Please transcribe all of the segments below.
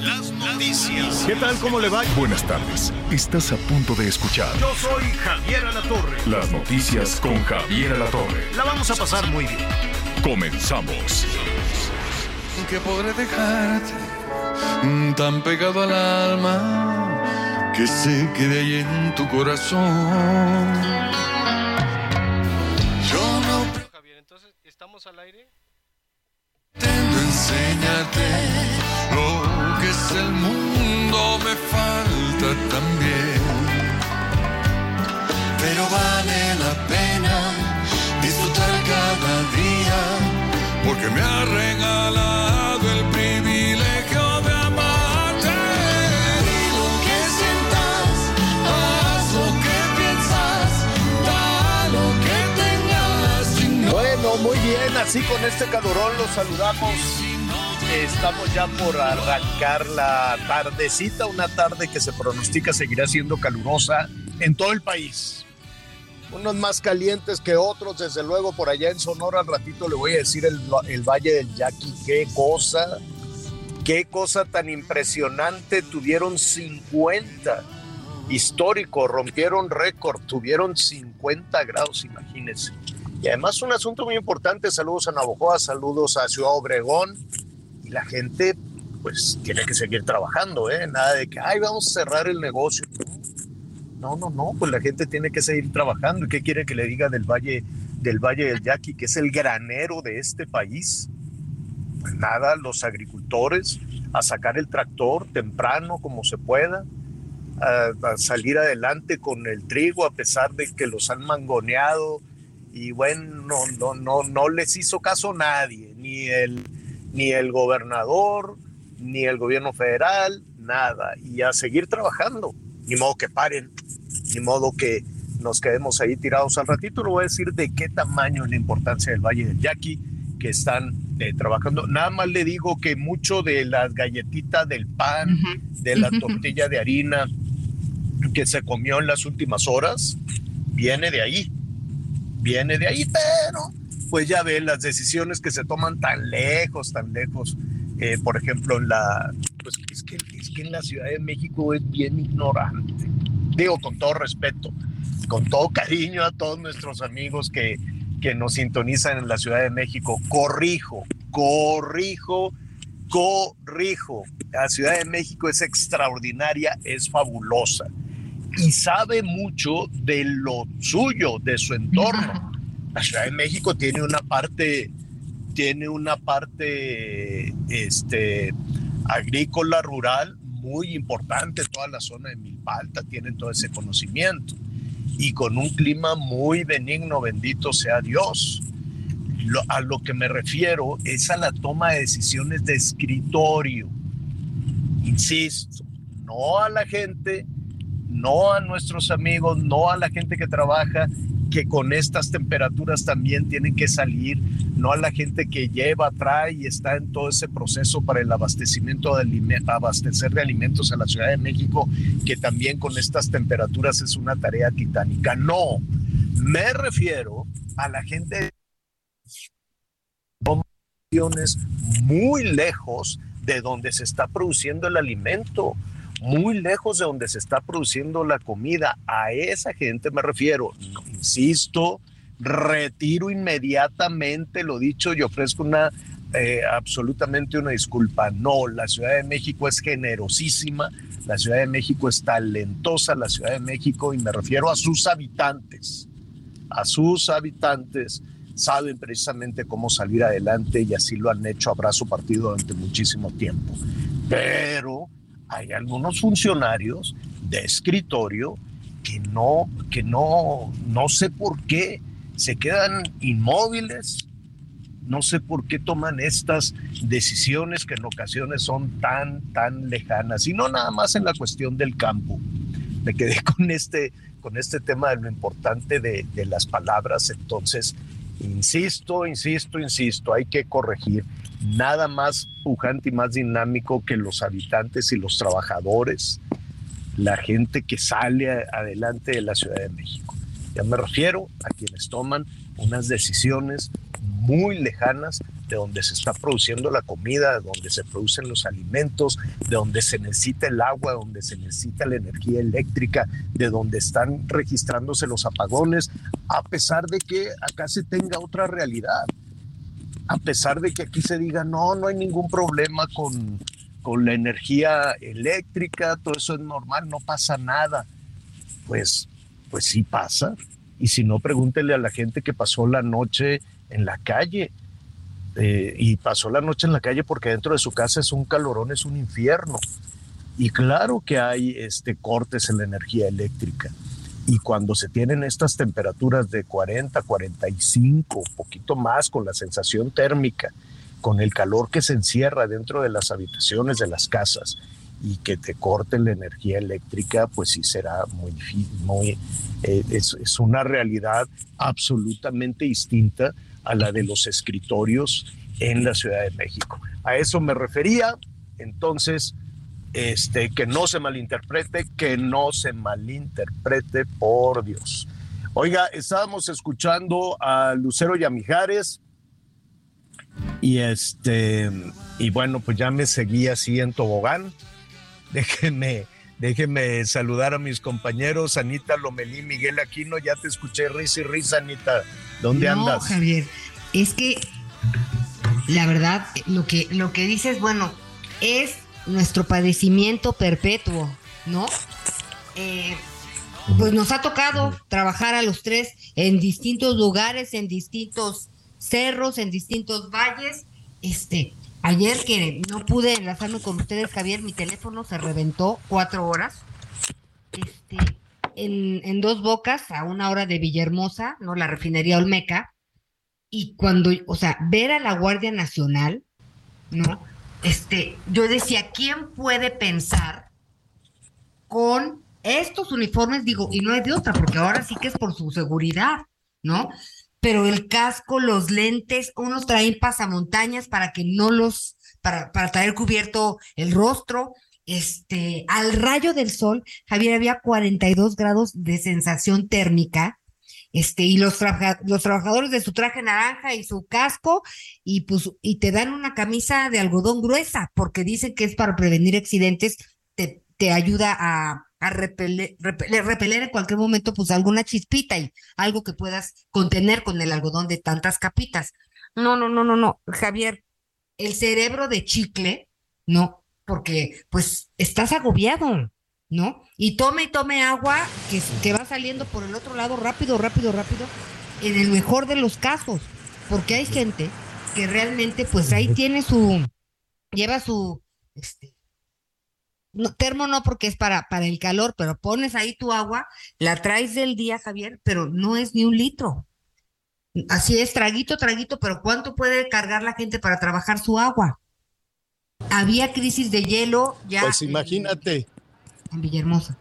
Las noticias. ¿Qué tal? ¿Cómo le va? Buenas tardes. Estás a punto de escuchar Yo soy Javier Alatorre. las noticias con Javier Alatorre. La vamos a pasar muy bien. Comenzamos. que podré dejarte mm, tan pegado al alma que se quede ahí en tu corazón. Yo no Javier, entonces, ¿estamos al aire? Pretendo enseñarte lo que es el mundo, me falta también. Pero vale la pena disfrutar cada día, porque me ha regalado así con este calorón los saludamos. Estamos ya por arrancar la tardecita, una tarde que se pronostica seguirá siendo calurosa en todo el país. Unos más calientes que otros, desde luego por allá en Sonora, al ratito le voy a decir el, Valle del Yaqui, qué cosa, qué cosa tan impresionante, tuvieron 50 histórico, rompieron récord, tuvieron 50 grados, imagínense. Y además un asunto muy importante, saludos a Navojoa, saludos a Ciudad Obregón, y la gente pues tiene que seguir trabajando, ¿eh? Nada de que, ay, vamos a cerrar el negocio. No, no, no, pues la gente tiene que seguir trabajando. ¿Y qué quiere que le diga del Valle, del Valle del Yaqui, que es el granero de este país? Pues nada, los agricultores a sacar el tractor temprano como se pueda, a, a salir adelante con el trigo a pesar de que los han mangoneado y bueno, no, no, no, no les hizo caso nadie, ni el, ni el gobernador, ni el gobierno federal, nada, y a seguir trabajando, ni modo que paren, ni modo que nos quedemos ahí tirados al ratito, le voy a decir de qué tamaño es la importancia del Valle del Yaqui, que están eh, trabajando. Nada más le digo que mucho de las galletitas del pan, de la tortilla de harina que se comió en las últimas horas, viene de ahí, viene de ahí, pero pues ya ve las decisiones que se toman tan lejos, tan lejos. Eh, por ejemplo, en la, pues es que, es que en la Ciudad de México es bien ignorante. Digo con todo respeto, con todo cariño a todos nuestros amigos que, que nos sintonizan en la Ciudad de México. Corrijo, corrijo, corrijo. La Ciudad de México es extraordinaria, es fabulosa y sabe mucho de lo suyo, de su entorno. La Ciudad de México tiene una parte, tiene una parte este, agrícola, rural, muy importante. Toda la zona de Milpalta tiene todo ese conocimiento. Y con un clima muy benigno, bendito sea Dios. Lo- a lo que me refiero es a la toma de decisiones de escritorio. Insisto, no a la gente no a nuestros amigos, no a la gente que trabaja, que con estas temperaturas también tienen que salir, no a la gente que lleva, trae y está en todo ese proceso para el abastecimiento de abastecer de alimentos a la Ciudad de México, que también con estas temperaturas es una tarea titánica. No, me refiero a la gente muy lejos de donde se está produciendo el alimento, muy lejos de donde se está produciendo la comida. A esa gente me refiero. Insisto, retiro inmediatamente lo dicho y ofrezco una eh, absolutamente una disculpa. No, la Ciudad de México es generosísima, la Ciudad de México es talentosa, la Ciudad de México, y me refiero a sus habitantes, a sus habitantes saben precisamente cómo salir adelante y así lo han hecho a brazo partido durante muchísimo tiempo. Pero hay algunos funcionarios de escritorio que no, que no, no sé por qué se quedan inmóviles, no sé por qué toman estas decisiones que en ocasiones son tan, tan lejanas, y no nada más en la cuestión del campo. me quedé con este, con este tema de lo importante de, de las palabras. Entonces, insisto, insisto, insisto, hay que corregir nada más pujante y más dinámico que los habitantes y los trabajadores, la gente que sale adelante de la Ciudad de México. Ya me refiero a quienes toman unas decisiones muy lejanas de donde se está produciendo la comida, de donde se producen los alimentos, de donde se necesita el agua, de donde se necesita la energía eléctrica, de donde están registrándose los apagones, a pesar de que acá se tenga otra realidad, a pesar de que aquí se diga, no, no hay ningún problema con, con la energía eléctrica, todo eso es normal, no pasa nada. Pues, pues sí pasa. Y si no, pregúntele a la gente que pasó la noche en la calle. Eh, y pasó la noche en la calle porque dentro de su casa es un calorón, es un infierno. Y claro que hay este, cortes en la energía eléctrica. Y cuando se tienen estas temperaturas de 40, 45, poquito más con la sensación térmica, con el calor que se encierra dentro de las habitaciones de las casas y que te corte la energía eléctrica, pues sí será muy, muy eh, es, es una realidad absolutamente distinta a la de los escritorios en la Ciudad de México. A eso me refería, entonces, este, que no se malinterprete, que no se malinterprete, por Dios. Oiga, estábamos escuchando a Lucero Yamijares y este, y bueno, pues ya me seguí así en tobogán. Déjenme, déjenme saludar a mis compañeros, Anita Lomelí, Miguel Aquino, ya te escuché risa y risa, Anita. ¿Dónde no, andas? Javier, es que la verdad, lo que, lo que dices, bueno, es nuestro padecimiento perpetuo, ¿no? Eh, pues nos ha tocado trabajar a los tres en distintos lugares, en distintos cerros, en distintos valles. Este, ayer que no pude enlazarme con ustedes, Javier, mi teléfono se reventó cuatro horas. Este, en, en dos bocas, a una hora de Villahermosa, ¿no? La refinería Olmeca. Y cuando, o sea, ver a la Guardia Nacional, ¿no? Este, yo decía, ¿quién puede pensar con estos uniformes? Digo, y no es de otra, porque ahora sí que es por su seguridad, ¿no? Pero el casco, los lentes, unos traen pasamontañas para que no los, para, para traer cubierto el rostro, este, al rayo del sol, Javier, había 42 grados de sensación térmica, este, y los, los trabajadores de su traje naranja y su casco, y pues, y te dan una camisa de algodón gruesa, porque dicen que es para prevenir accidentes, te, te ayuda a, a repeler, repeler, repeler en cualquier momento, pues alguna chispita y algo que puedas contener con el algodón de tantas capitas. No, no, no, no, no, Javier, el cerebro de chicle, no, porque pues estás agobiado, ¿no? Y tome y tome agua que, que va saliendo por el otro lado rápido, rápido, rápido, en el mejor de los casos, porque hay gente que realmente pues ahí tiene su, lleva su, este, no, termo no porque es para, para el calor, pero pones ahí tu agua, la traes del día, Javier, pero no es ni un litro. Así es, traguito, traguito, pero ¿cuánto puede cargar la gente para trabajar su agua? Había crisis de hielo ya. Pues imagínate. En, Villahermosa.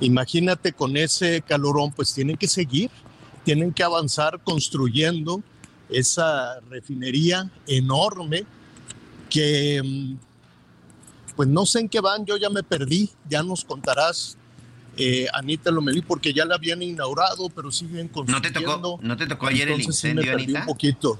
Imagínate con ese calorón, pues tienen que seguir, tienen que avanzar construyendo esa refinería enorme que mm, pues no sé en qué van, yo ya me perdí, ya nos contarás, eh, Anita Lomelí, porque ya la habían inaugurado, pero siguen construyendo. ¿No te tocó, ¿no te tocó ayer el sí incendio, me perdí Anita? un poquito.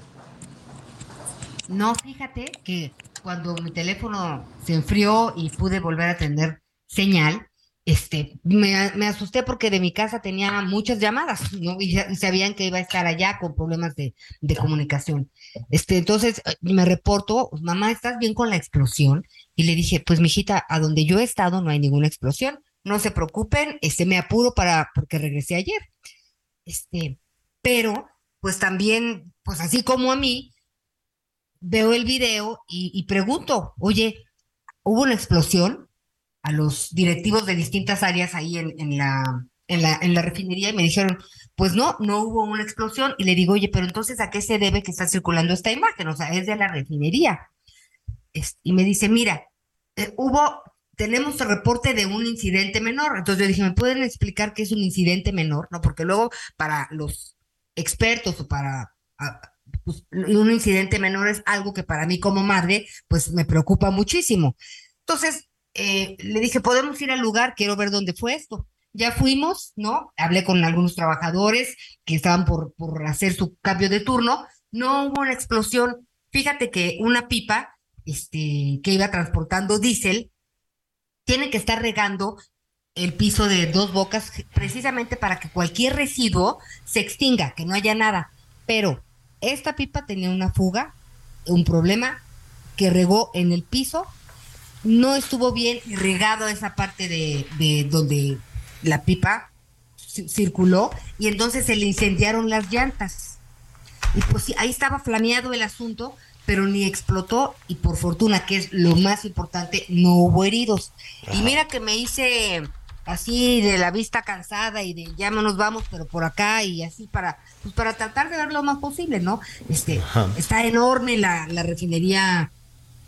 No, fíjate que cuando mi teléfono se enfrió y pude volver a tener señal, este, me, asusté porque de mi casa tenía muchas llamadas, ¿no? Y, y sabían que iba a estar allá con problemas de, de comunicación. Este, entonces eh, me reporto, mamá, ¿estás bien con la explosión? Y le dije, pues mijita, a donde yo he estado no hay ninguna explosión, no se preocupen, este, me apuro para, porque regresé ayer. Este, pero, pues también, pues así como a mí, veo el video y, pregunto, oye, ¿hubo una explosión? a los directivos de distintas áreas ahí en, en, la, en, la, en la refinería y me dijeron, pues no, no hubo una explosión. Y le digo, oye, pero entonces ¿a qué se debe que está circulando esta imagen? O sea, es de la refinería. Y me dice, mira, eh, hubo tenemos el reporte de un incidente menor. Entonces yo dije, ¿me pueden explicar qué es un incidente menor? No, porque luego para los expertos o para pues, un incidente menor es algo que para mí como madre, pues me preocupa muchísimo. Entonces, eh, le dije, podemos ir al lugar, quiero ver dónde fue esto. Ya fuimos, ¿no? Hablé con algunos trabajadores que estaban por, por hacer su cambio de turno. No hubo una explosión. Fíjate que una pipa este, que iba transportando diésel tiene que estar regando el piso de dos bocas precisamente para que cualquier residuo se extinga, que no haya nada. Pero esta pipa tenía una fuga, un problema que regó en el piso, no estuvo bien regado esa parte de, de donde la pipa circuló y entonces se le incendiaron las llantas. Y pues sí, ahí estaba flameado el asunto, pero ni explotó y por fortuna, que es lo más importante, no hubo heridos. Y mira que me hice así de la vista cansada y de ya nos vamos, pero por acá y así para pues para tratar de ver lo más posible, ¿no? Este está enorme la, la refinería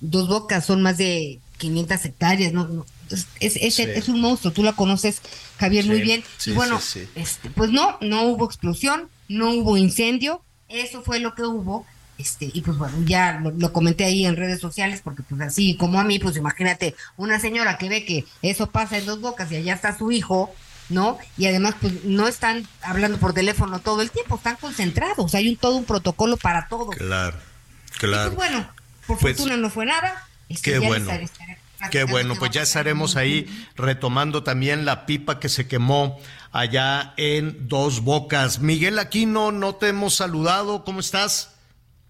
Dos Bocas, son más de 500 hectáreas, ¿no? es, es, es, un monstruo, tú la conoces, Javier, muy bien. y bueno, este, pues no, no hubo explosión, no hubo incendio, eso fue lo que hubo. Este, y pues bueno, ya lo, comenté ahí en redes sociales, porque pues así como a mí, pues imagínate, una señora que ve que eso pasa en dos bocas y allá está su hijo, ¿no? Y además, pues no están hablando por teléfono todo el tiempo, están concentrados, hay un todo un protocolo para todo. Claro, claro. pues bueno, por pues fortuna no fue nada. Este, qué bueno. Qué bueno, pues ya estaremos ahí retomando también la pipa que se quemó allá en Dos Bocas. Miguel Aquino, no te hemos saludado, ¿cómo estás?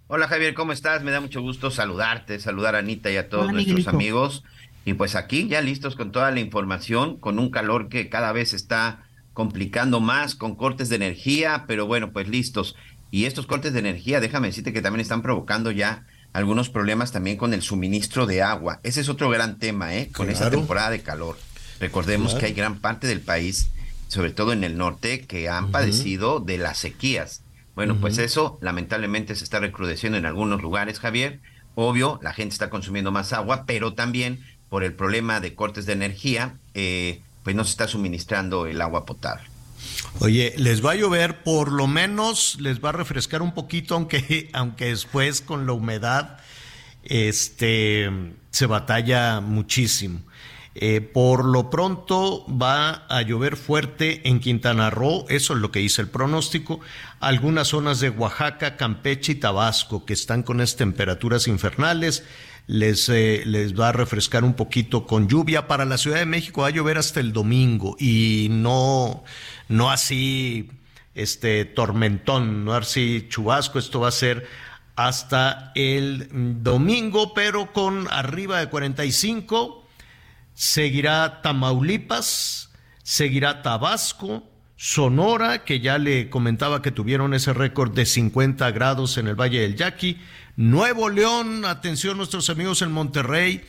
Hola Javier, ¿cómo estás? Me da mucho gusto saludarte, saludar a Anita y a todos nuestros amigos. Y pues aquí ya listos con toda la información, con un calor que cada vez está complicando más, con cortes de energía, pero bueno, pues listos. Y estos cortes de energía, déjame decirte que también están provocando ya algunos problemas también con el suministro de agua. Ese es otro gran tema, ¿eh? Con esta temporada de calor. Recordemos que hay gran parte del país, sobre todo en el norte, que han padecido de las sequías. Bueno, pues eso lamentablemente se está recrudeciendo en algunos lugares, Javier. Obvio, la gente está consumiendo más agua, pero también por el problema de cortes de energía, eh, pues no se está suministrando el agua potable. Oye, les va a llover, por lo menos les va a refrescar un poquito, aunque, aunque después con la humedad este, se batalla muchísimo. Eh, por lo pronto va a llover fuerte en Quintana Roo, eso es lo que dice el pronóstico. Algunas zonas de Oaxaca, Campeche y Tabasco que están con estas temperaturas infernales. Les, eh, les va a refrescar un poquito con lluvia. Para la Ciudad de México va a llover hasta el domingo y no, no así este tormentón, no así chubasco. Esto va a ser hasta el domingo, pero con arriba de 45 seguirá Tamaulipas, seguirá Tabasco, Sonora, que ya le comentaba que tuvieron ese récord de 50 grados en el Valle del Yaqui, Nuevo León, atención nuestros amigos en Monterrey,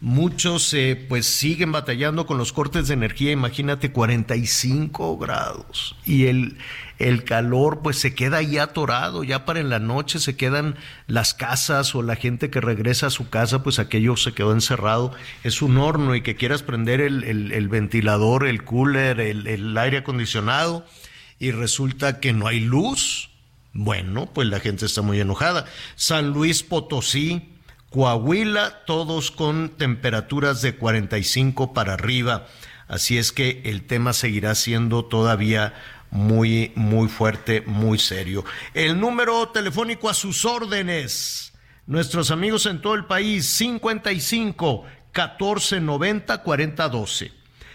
muchos eh, pues siguen batallando con los cortes de energía, imagínate 45 grados y el el calor pues se queda ahí atorado, ya para en la noche se quedan las casas o la gente que regresa a su casa, pues aquello se quedó encerrado, es un horno y que quieras prender el, ventilador, el cooler, el, el aire acondicionado y resulta que no hay luz, bueno, pues la gente está muy enojada. San Luis Potosí, Coahuila, todos con temperaturas de 45 para arriba. Así es que el tema seguirá siendo todavía muy, muy fuerte, muy serio. El número telefónico a sus órdenes. Nuestros amigos en todo el país, 55 14 90 40 12.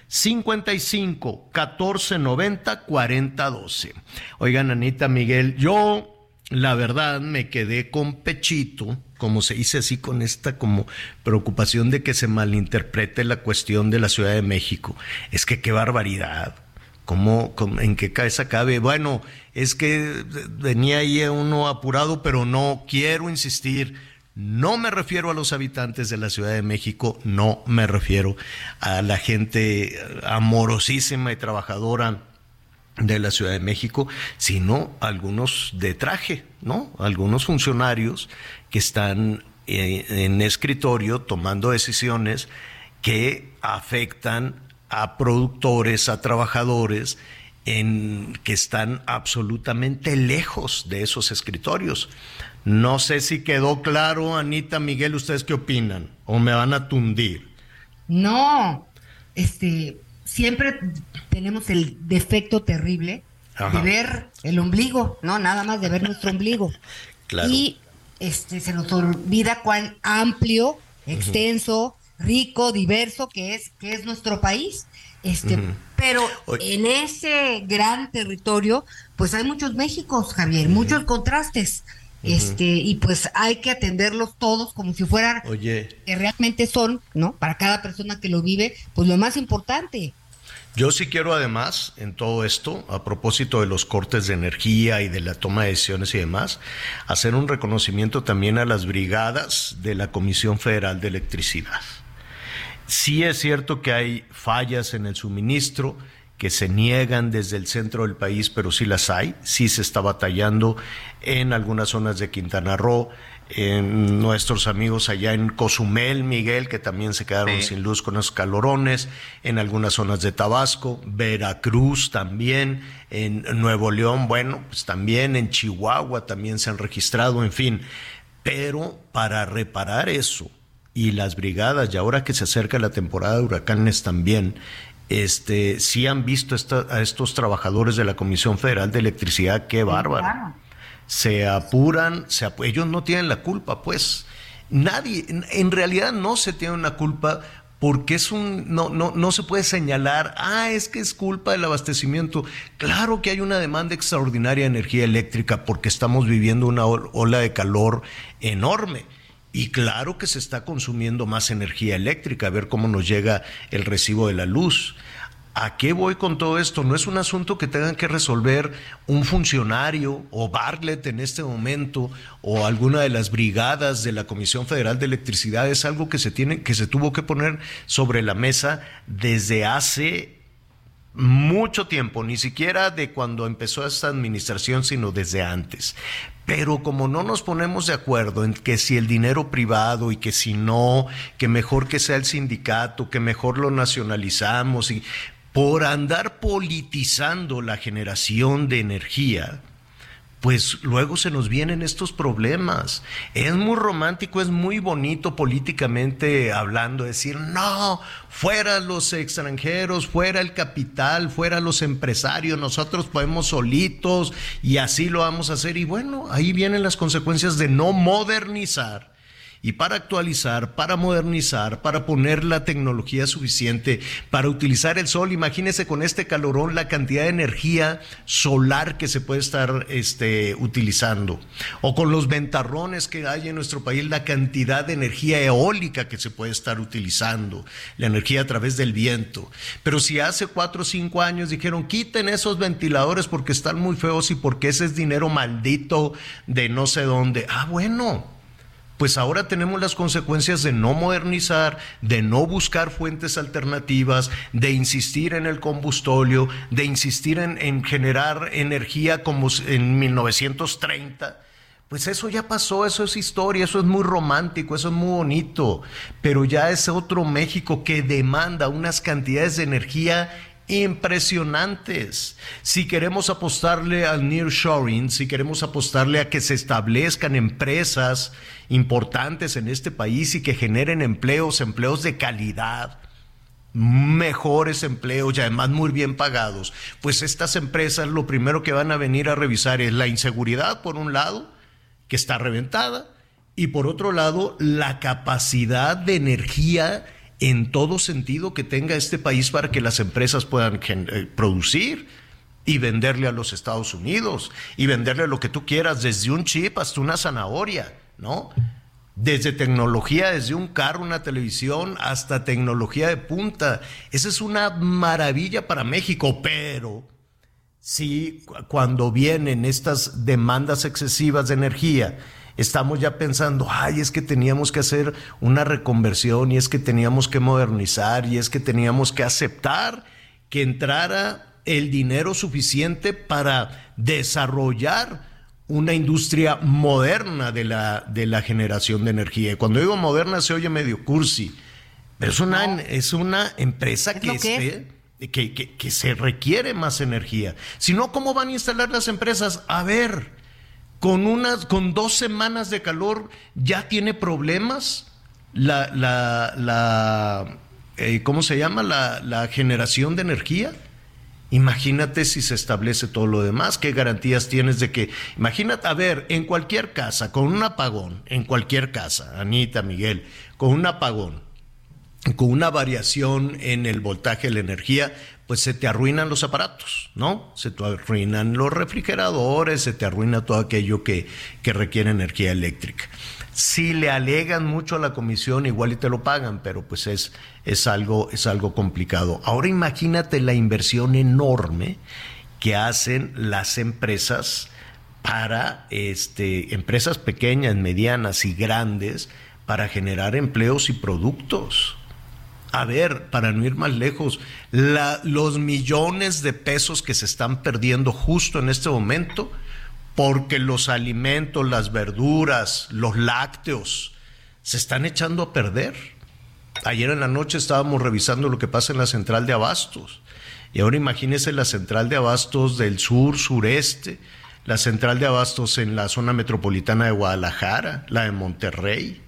55 14 90 40 12. Oigan, Anita Miguel, yo la verdad me quedé con pechito, como se dice así, con esta como preocupación de que se malinterprete la cuestión de la Ciudad de México. Es que qué barbaridad. ¿Cómo, en qué cabeza cabe? Bueno, es que venía ahí uno apurado, pero no quiero insistir. No me refiero a los habitantes de la Ciudad de México, no me refiero a la gente amorosísima y trabajadora de la Ciudad de México, sino algunos de traje, ¿no? Algunos funcionarios que están eh, en escritorio tomando decisiones que afectan a productores, a trabajadores en, que están absolutamente lejos de esos escritorios. No sé si quedó claro, Anita, Miguel, ¿ustedes qué opinan? ¿O me van a tundir? No, este, siempre tenemos el defecto terrible de ver el ombligo, no, nada más de ver nuestro ombligo. Y este, se nos olvida cuán amplio, extenso, rico, diverso que es, que es nuestro país. Este, pero en ese gran territorio, pues hay muchos Méxicos, Javier, muchos contrastes. Este, y pues hay que atenderlos todos como si fueran Oye. que realmente son, ¿no? Para cada persona que lo vive, pues lo más importante. Yo sí quiero además, en todo esto, a propósito de los cortes de energía y de la toma de decisiones y demás, hacer un reconocimiento también a las brigadas de la Comisión Federal de Electricidad. Sí es cierto que hay fallas en el suministro, que se niegan desde el centro del país, pero sí las hay, sí se está batallando en algunas zonas de Quintana Roo, en nuestros amigos allá en Cozumel, Miguel, que también se quedaron sin luz con los calorones, en algunas zonas de Tabasco, Veracruz también, en Nuevo León, bueno, pues también en Chihuahua también se han registrado, en fin, pero para reparar eso y las brigadas, y ahora que se acerca la temporada de huracanes también, este, sí han visto a estos trabajadores de la Comisión Federal de Electricidad, qué bárbaro se apuran, se ellos no tienen la culpa, pues. Nadie, en realidad no se tiene una culpa porque es un, no, no, no se puede señalar, ah, es que es culpa del abastecimiento. Claro que hay una demanda extraordinaria de energía eléctrica porque estamos viviendo una ola de calor enorme. Y claro que se está consumiendo más energía eléctrica, a ver cómo nos llega el recibo de la luz. ¿A qué voy con todo esto? No es un asunto que tengan que resolver un funcionario o Bartlett en este momento o alguna de las brigadas de la Comisión Federal de Electricidad. Es algo que se tiene, que se tuvo que poner sobre la mesa desde hace mucho tiempo, ni siquiera de cuando empezó esta administración, sino desde antes. Pero como no nos ponemos de acuerdo en que si el dinero privado y que si no, que mejor que sea el sindicato, que mejor lo nacionalizamos y por andar politizando la generación de energía, pues luego se nos vienen estos problemas. Es muy romántico, es muy bonito políticamente hablando, decir, no, fuera los extranjeros, fuera el capital, fuera los empresarios, nosotros podemos solitos y así lo vamos a hacer. Y bueno, ahí vienen las consecuencias de no modernizar y para actualizar, para modernizar, para poner la tecnología suficiente, para utilizar el sol. Imagínese con este calorón la cantidad de energía solar que se puede estar este, utilizando. O con los ventarrones que hay en nuestro país, la cantidad de energía eólica que se puede estar utilizando, la energía a través del viento. Pero si hace cuatro o cinco años dijeron, quiten esos ventiladores porque están muy feos y porque ese es dinero maldito de no sé dónde. Ah, bueno pues ahora tenemos las consecuencias de no modernizar, de no buscar fuentes alternativas, de insistir en el combustóleo, de insistir en, generar energía como en 1930. Pues eso ya pasó, eso es historia, eso es muy romántico, eso es muy bonito, pero ya es otro México que demanda unas cantidades de energía impresionantes. Si queremos apostarle al nearshoring, si queremos apostarle a que se establezcan empresas importantes en este país y que generen empleos, empleos de calidad, mejores empleos y además muy bien pagados, pues estas empresas lo primero que van a venir a revisar es la inseguridad, por un lado, que está reventada, y por otro lado, la capacidad de energía en todo sentido que tenga este país para que las empresas puedan eh, producir y venderle a los Estados Unidos y venderle lo que tú quieras, desde un chip hasta una zanahoria, ¿no? Desde tecnología, desde un carro, una televisión, hasta tecnología de punta. Esa es una maravilla para México, pero si cuando vienen estas demandas excesivas de energía, estamos ya pensando, ay, es que teníamos que hacer una reconversión y es que teníamos que modernizar y es que teníamos que aceptar que entrara el dinero suficiente para desarrollar una industria moderna de la, de la generación de energía. Y cuando digo moderna se oye medio cursi, Pero es una, es una empresa que, esté, que, que, que, se requiere más energía. Si no, ¿cómo van a instalar las empresas? A ver, con, unas, con dos semanas de calor ya tiene problemas la, la, la eh, ¿cómo se llama? La, la generación de energía. Imagínate si se establece todo lo demás, ¿qué garantías tienes de que, imagínate, a ver, en cualquier casa, con un apagón, en cualquier casa, Anita, Miguel, con un apagón, con una variación en el voltaje de la energía, pues se te arruinan los aparatos, ¿no? Se te arruinan los refrigeradores, se te arruina todo aquello que, que requiere energía eléctrica. Si le alegan mucho a la comisión, igual y te lo pagan, pero pues es, es, algo, es algo complicado. Ahora imagínate la inversión enorme que hacen las empresas para este, empresas pequeñas, medianas y grandes para generar empleos y productos. A ver, para no ir más lejos, los millones de pesos que se están perdiendo justo en este momento porque los alimentos, las verduras, los lácteos se están echando a perder. Ayer en la noche estábamos revisando lo que pasa en la central de abastos. Y ahora imagínese la central de abastos del sur, sureste, la central de abastos en la zona metropolitana de Guadalajara, la de Monterrey.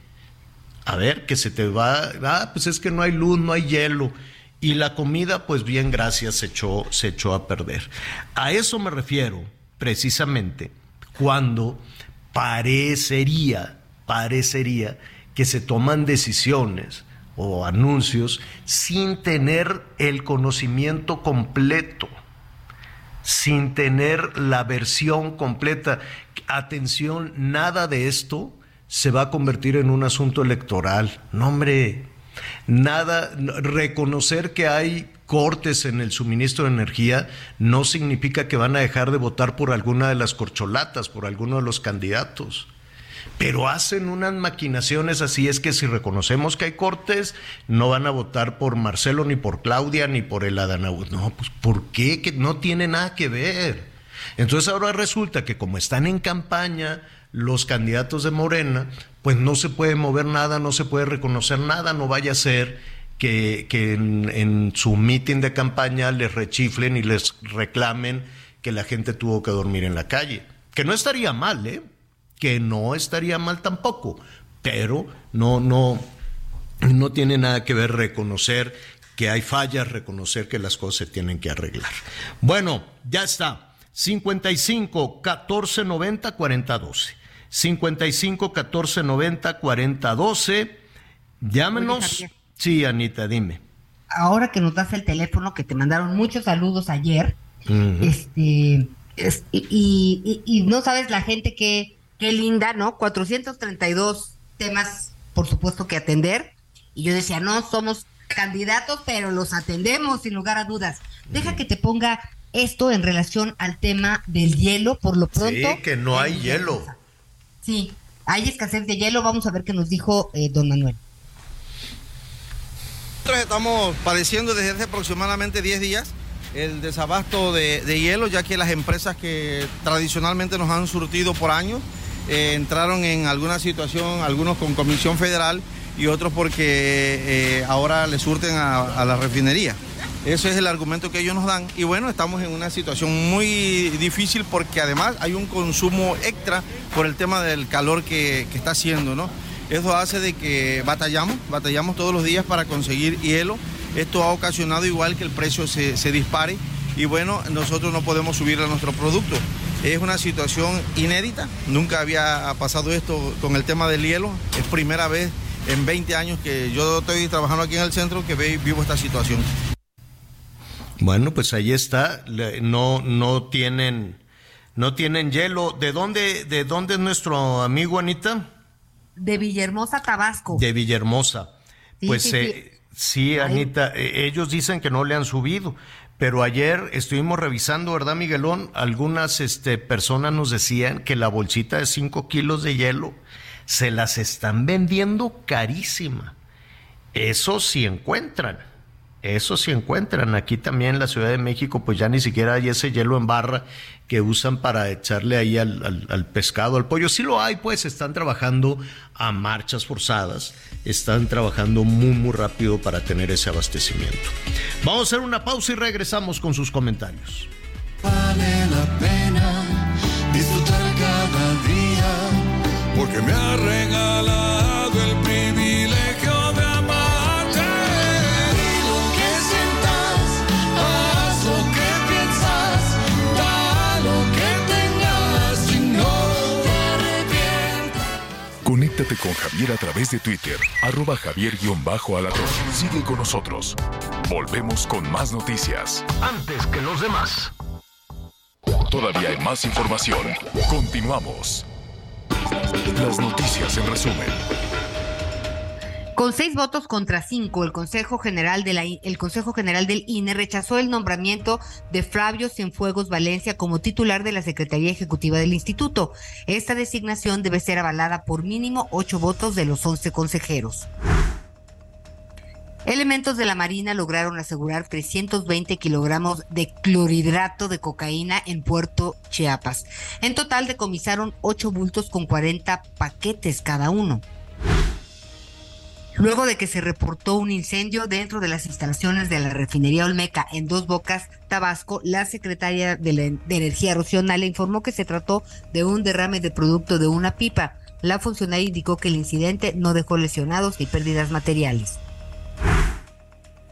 A ver, que se te va, ah, pues es que no hay luz, no hay hielo. Y la comida, pues bien, gracias, se echó, se echó a perder. A eso me refiero precisamente cuando parecería, parecería que se toman decisiones o anuncios sin tener el conocimiento completo, sin tener la versión completa. Atención, nada de esto se va a convertir en un asunto electoral. No, hombre, nada, reconocer que hay cortes en el suministro de energía no significa que van a dejar de votar por alguna de las corcholatas, por alguno de los candidatos. Pero hacen unas maquinaciones así, es que si reconocemos que hay cortes, no van a votar por Marcelo, ni por Claudia, ni por el Adanaud. No, pues ¿por qué? Que no tiene nada que ver. Entonces ahora resulta que como están en campaña los candidatos de Morena, pues no se puede mover nada, no se puede reconocer nada, no vaya a ser que, en, su mitin de campaña les rechiflen y les reclamen que la gente tuvo que dormir en la calle. Que no estaría mal, ¿eh? Que no estaría mal tampoco, pero no, no, no tiene nada que ver reconocer que hay fallas, reconocer que las cosas se tienen que arreglar. Bueno, ya está. 55 14 90 40 12. 55 14 90 40 12. Llámenos. Sí, Anita, dime. Ahora que nos das el teléfono, que te mandaron muchos saludos ayer, este, y, no sabes la gente qué, qué linda, ¿no? 432 temas, por supuesto, que atender. Y yo decía, no, somos candidatos, pero los atendemos sin lugar a dudas. Deja que te ponga esto en relación al tema del hielo, por lo pronto. Sí, que no hay hielo. Sí, hay escasez de hielo. Vamos a ver qué nos dijo eh, don Manuel. Nosotros estamos padeciendo desde hace aproximadamente 10 días el desabasto de, hielo, ya que las empresas que tradicionalmente nos han surtido por años eh, entraron en alguna situación, algunos con comisión federal y otros porque eh, ahora le surten a, la refinería. Ese es el argumento que ellos nos dan. Y bueno, estamos en una situación muy difícil porque además hay un consumo extra por el tema del calor que, está haciendo, ¿no? Eso hace de que batallamos, batallamos todos los días para conseguir hielo. Esto ha ocasionado igual que el precio se, dispare y bueno, nosotros no podemos subir a nuestro producto. Es una situación inédita, nunca había pasado esto con el tema del hielo, es primera vez en 20 años que yo estoy trabajando aquí en el centro que vivo esta situación. Bueno, pues ahí está, no, no tienen, no tienen hielo. ¿De dónde, de dónde es nuestro amigo Anita? de Villahermosa, Tabasco. De Villahermosa. pues sí, eh, Anita, eh, ellos dicen que no le han subido, pero ayer estuvimos revisando, ¿verdad, Miguelón? Algunas este, personas nos decían que la bolsita de 5 kilos de hielo se las están vendiendo carísima. Eso sí encuentran. Eso sí encuentran. Aquí también en la Ciudad de México, pues ya ni siquiera hay ese hielo en barra que usan para echarle ahí al, pescado, al pollo. Sí lo hay, pues están trabajando a marchas forzadas, están trabajando muy, muy rápido para tener ese abastecimiento. Vamos a hacer una pausa y regresamos con sus comentarios. Vale la pena disfrutar cada día porque me ha Conéctate con Javier a través de Twitter, arroba javier-alatón. Sigue con nosotros. Volvemos con más noticias. Antes que los demás. Todavía hay más información. Continuamos. Las noticias en resumen. Con seis votos contra cinco, el Consejo General, Consejo General del INE rechazó el nombramiento de Flavio Cienfuegos Valencia como titular de la Secretaría Ejecutiva del Instituto. Esta designación debe ser avalada por mínimo ocho votos de los once consejeros. Elementos de la Marina lograron asegurar 320 kilogramos de clorhidrato de cocaína en Puerto Chiapas. En total decomisaron ocho bultos con 40 paquetes cada uno luego de que se reportó un incendio dentro de las instalaciones de la refinería Olmeca en Dos Bocas, Tabasco, la secretaria de, Energía Rocío le informó que se trató de un derrame de producto de una pipa. La funcionaria indicó que el incidente no dejó lesionados ni pérdidas materiales.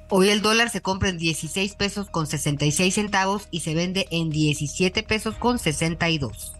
Hoy el dólar se compra en 16 pesos con 66 centavos y se vende en 17 pesos con 62.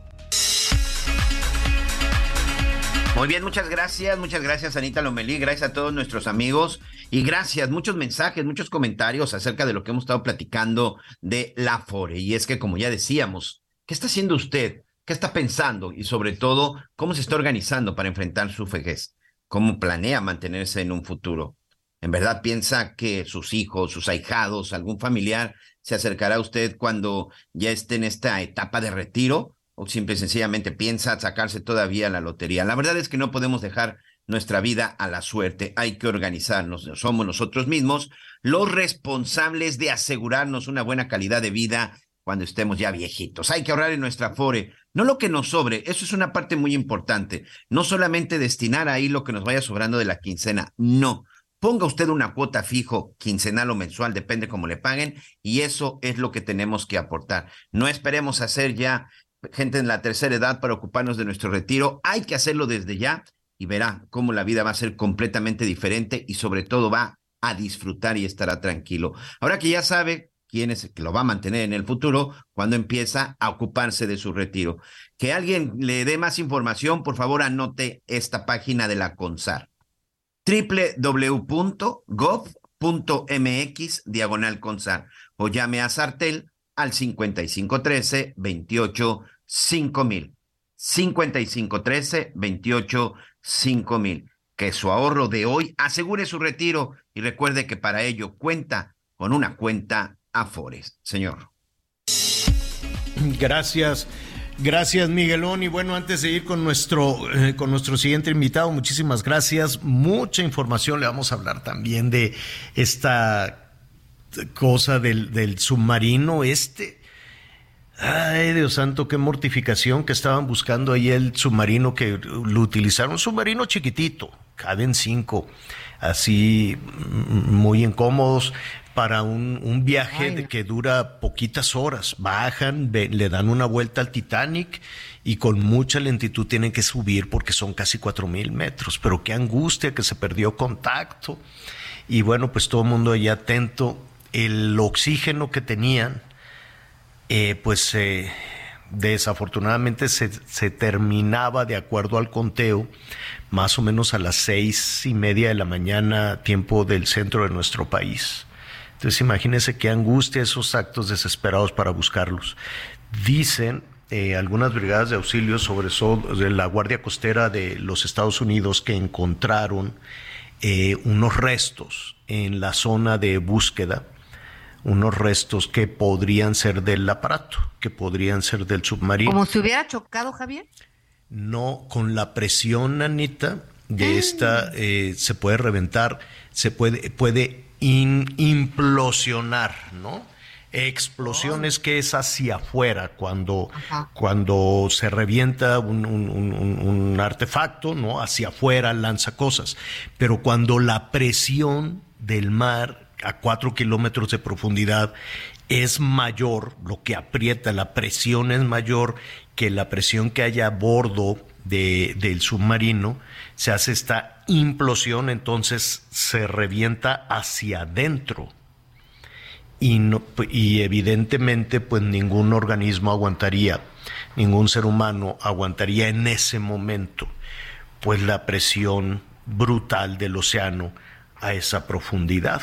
Muy bien, muchas gracias, muchas gracias Anita Lomelí, gracias a todos nuestros amigos y gracias, muchos mensajes, muchos comentarios acerca de lo que hemos estado platicando de la FORE. Y es que, como ya decíamos, ¿qué está haciendo usted? ¿Qué está pensando? Y sobre todo, ¿cómo se está organizando para enfrentar su vejez? ¿Cómo planea mantenerse en un futuro? ¿En verdad piensa que sus hijos, sus ahijados, algún familiar se acercará a usted cuando ya esté en esta etapa de retiro? O simple y sencillamente piensa sacarse todavía la lotería. La verdad es que no podemos dejar nuestra vida a la suerte, hay que organizarnos, somos nosotros mismos los responsables de asegurarnos una buena calidad de vida cuando estemos ya viejitos. Hay que ahorrar en nuestra fore, no lo que nos sobre, eso es una parte muy importante, no solamente destinar ahí lo que nos vaya sobrando de la quincena, no. Ponga usted una cuota fijo, quincenal o mensual, depende cómo le paguen, y eso es lo que tenemos que aportar. No esperemos hacer ya gente en la tercera edad para ocuparnos de nuestro retiro. Hay que hacerlo desde ya y verá cómo la vida va a ser completamente diferente y sobre todo va a disfrutar y estará tranquilo. Ahora que ya sabe quién es el que lo va a mantener en el futuro cuando empieza a ocuparse de su retiro. Que alguien le dé más información, por favor anote esta página de la CONSAR. www.gov.mx diagonal CONSAR o llame a Sartel al 5513 28 5000. 5513 28 5000. Que su ahorro de hoy asegure su retiro y recuerde que para ello cuenta con una cuenta Afores. Señor. Gracias. Gracias, Miguelón. Y bueno, antes de ir con nuestro, eh, con nuestro siguiente invitado, muchísimas gracias. Mucha información. Le vamos a hablar también de esta cosa del, del submarino este Ay, Dios santo, qué mortificación que estaban buscando ahí el submarino que lo utilizaron. Un submarino chiquitito, caben cinco, así mm, muy incómodos para un, viaje que dura poquitas horas. Bajan, le dan una vuelta al Titanic y con mucha lentitud tienen que subir porque son casi cuatro mil metros. Pero qué angustia que se perdió contacto. Y bueno, pues todo el mundo ahí atento. El oxígeno que tenían eh, pues eh, desafortunadamente se, terminaba de acuerdo al conteo más o menos a las seis y media de la mañana, tiempo del centro de nuestro país. Entonces imagínense qué angustia esos actos desesperados para buscarlos. Dicen eh, algunas brigadas de auxilio sobre de la Guardia Costera de los Estados Unidos que encontraron unos restos en la zona de búsqueda unos restos que podrían ser del aparato, que podrían ser del submarino. ¿Como si hubiera chocado, Javier? No, con la presión, Anita, de ah. esta eh, se puede reventar, se puede, puede implosionar, ¿no? Explosiones que es hacia afuera, cuando, cuando se revienta un, un, artefacto, ¿no? Hacia afuera lanza cosas. Pero cuando la presión del mar a cuatro kilómetros de profundidad es mayor, lo que aprieta, la presión es mayor que la presión que haya a bordo de, del submarino, se hace esta implosión, entonces se revienta hacia adentro. Y, no, y evidentemente pues ningún organismo aguantaría, ningún ser humano aguantaría en ese momento pues la presión brutal del océano a esa profundidad.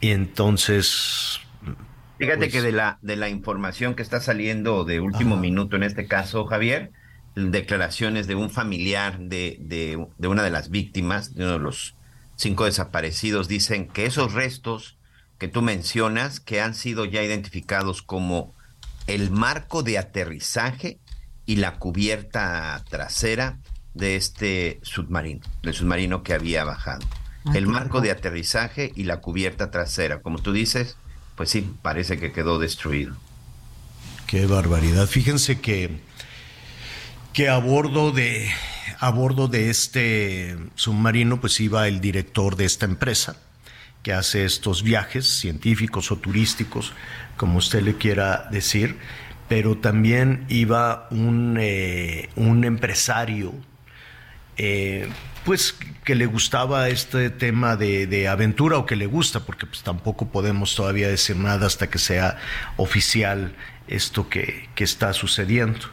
Y entonces Fíjate pues que de la, de la información que está saliendo de último minuto en este caso, Javier, declaraciones de un familiar de, de, de, una de las víctimas, de uno de los cinco desaparecidos, dicen que esos restos que tú mencionas, que han sido ya identificados como el marco de aterrizaje y la cubierta trasera de este submarino, del submarino que había bajado. El marco de aterrizaje y la cubierta trasera, como tú dices, pues sí, parece que quedó destruido. Qué barbaridad. Fíjense que, que a bordo de a bordo de este submarino pues iba el director de esta empresa que hace estos viajes científicos o turísticos, como usted le quiera decir, pero también iba un, eh, un empresario eh, pues que le gustaba este tema de, aventura o que le gusta, porque pues tampoco podemos todavía decir nada hasta que sea oficial esto que, está sucediendo.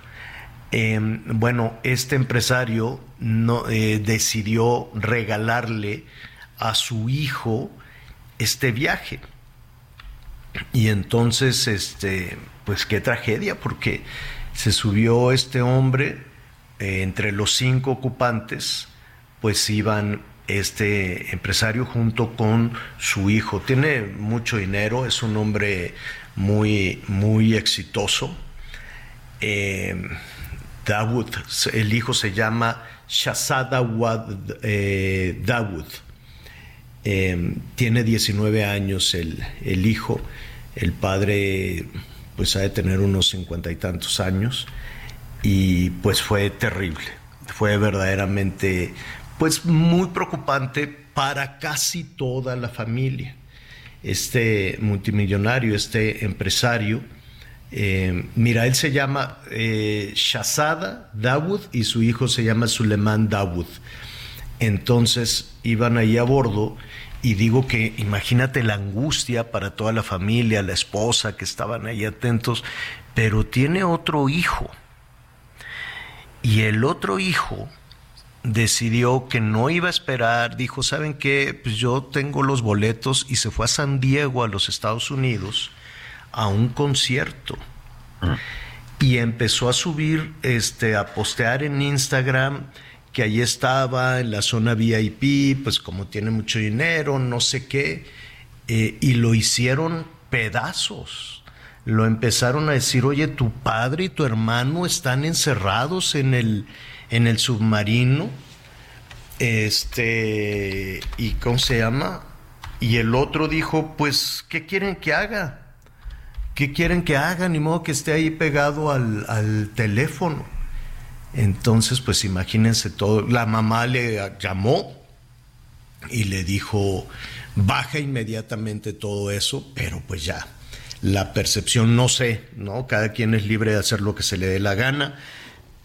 Em, bueno, este empresario no, eh, decidió regalarle a su hijo este viaje. Y entonces, este, pues qué tragedia, porque se subió este hombre eh, entre los cinco ocupantes, pues iban este empresario junto con su hijo. Tiene mucho dinero, es un hombre muy, muy exitoso. Eh, Dawood, el hijo se llama Shazada eh, Dawood. Eh, tiene 19 años el, el, hijo, el padre pues ha de tener unos cincuenta y tantos años y pues fue terrible, fue verdaderamente pues muy preocupante para casi toda la familia. Este multimillonario, este empresario, eh, mira, él se llama eh, Shazada Dawood y su hijo se llama Suleiman Dawood. Entonces iban ahí a bordo y digo que imagínate la angustia para toda la familia, la esposa que estaban ahí atentos, pero tiene otro hijo. Y el otro hijo decidió que no iba a esperar, dijo, ¿saben qué? Pues yo tengo los boletos y se fue a San Diego, a los Estados Unidos, a un concierto. Y empezó a subir, este, a postear en Instagram que allí estaba en la zona VIP, pues como tiene mucho dinero, no sé qué, eh, y lo hicieron pedazos. Lo empezaron a decir, oye, tu padre y tu hermano están encerrados en el, en el submarino, este, ¿y cómo se llama? Y el otro dijo, pues, ¿qué quieren que haga? ¿Qué quieren que haga? Ni modo que esté ahí pegado al, al teléfono. Entonces, pues imagínense todo. La mamá le llamó y le dijo, baja inmediatamente todo eso, pero pues ya, la percepción no sé, ¿no? Cada quien es libre de hacer lo que se le dé la gana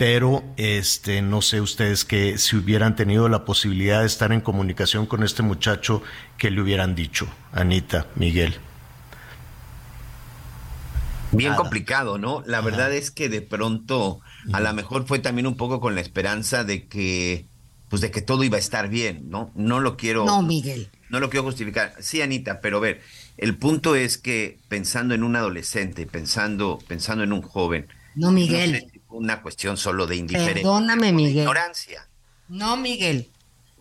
pero este no sé ustedes que si hubieran tenido la posibilidad de estar en comunicación con este muchacho, ¿qué le hubieran dicho, Anita, Miguel? Bien complicado, ¿no? La verdad es que de pronto, a lo mejor fue también un poco con la esperanza de que, pues de que todo iba a estar bien, ¿no? No lo quiero. No, Miguel. No lo quiero justificar. Sí, Anita, pero a ver, el punto es que pensando en un adolescente, pensando, pensando en un joven. No, Miguel una cuestión solo de indiferencia. Perdóname, Miguel. ignorancia. No, Miguel.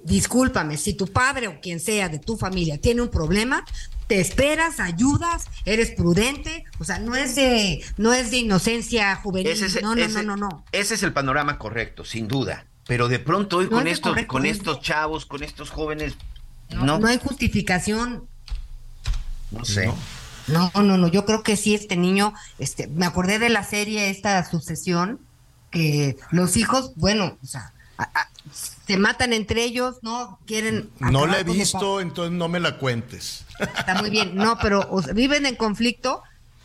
Discúlpame, si tu padre o quien sea de tu familia tiene un problema, te esperas, ayudas, eres prudente, o sea, no es de, no es de inocencia juvenil. no, no, no, no, no. Ese es el panorama correcto, sin duda. Pero de pronto hoy con estos, con estos chavos, con estos jóvenes, No, no, hay justificación. No sé. No, no, no, yo creo que sí, este niño, este, me acordé de la serie, esta sucesión, que los hijos, bueno, o sea, se matan entre ellos, ¿no? Quieren... No la he visto, entonces no me la cuentes. Está muy bien, no, pero viven en conflicto,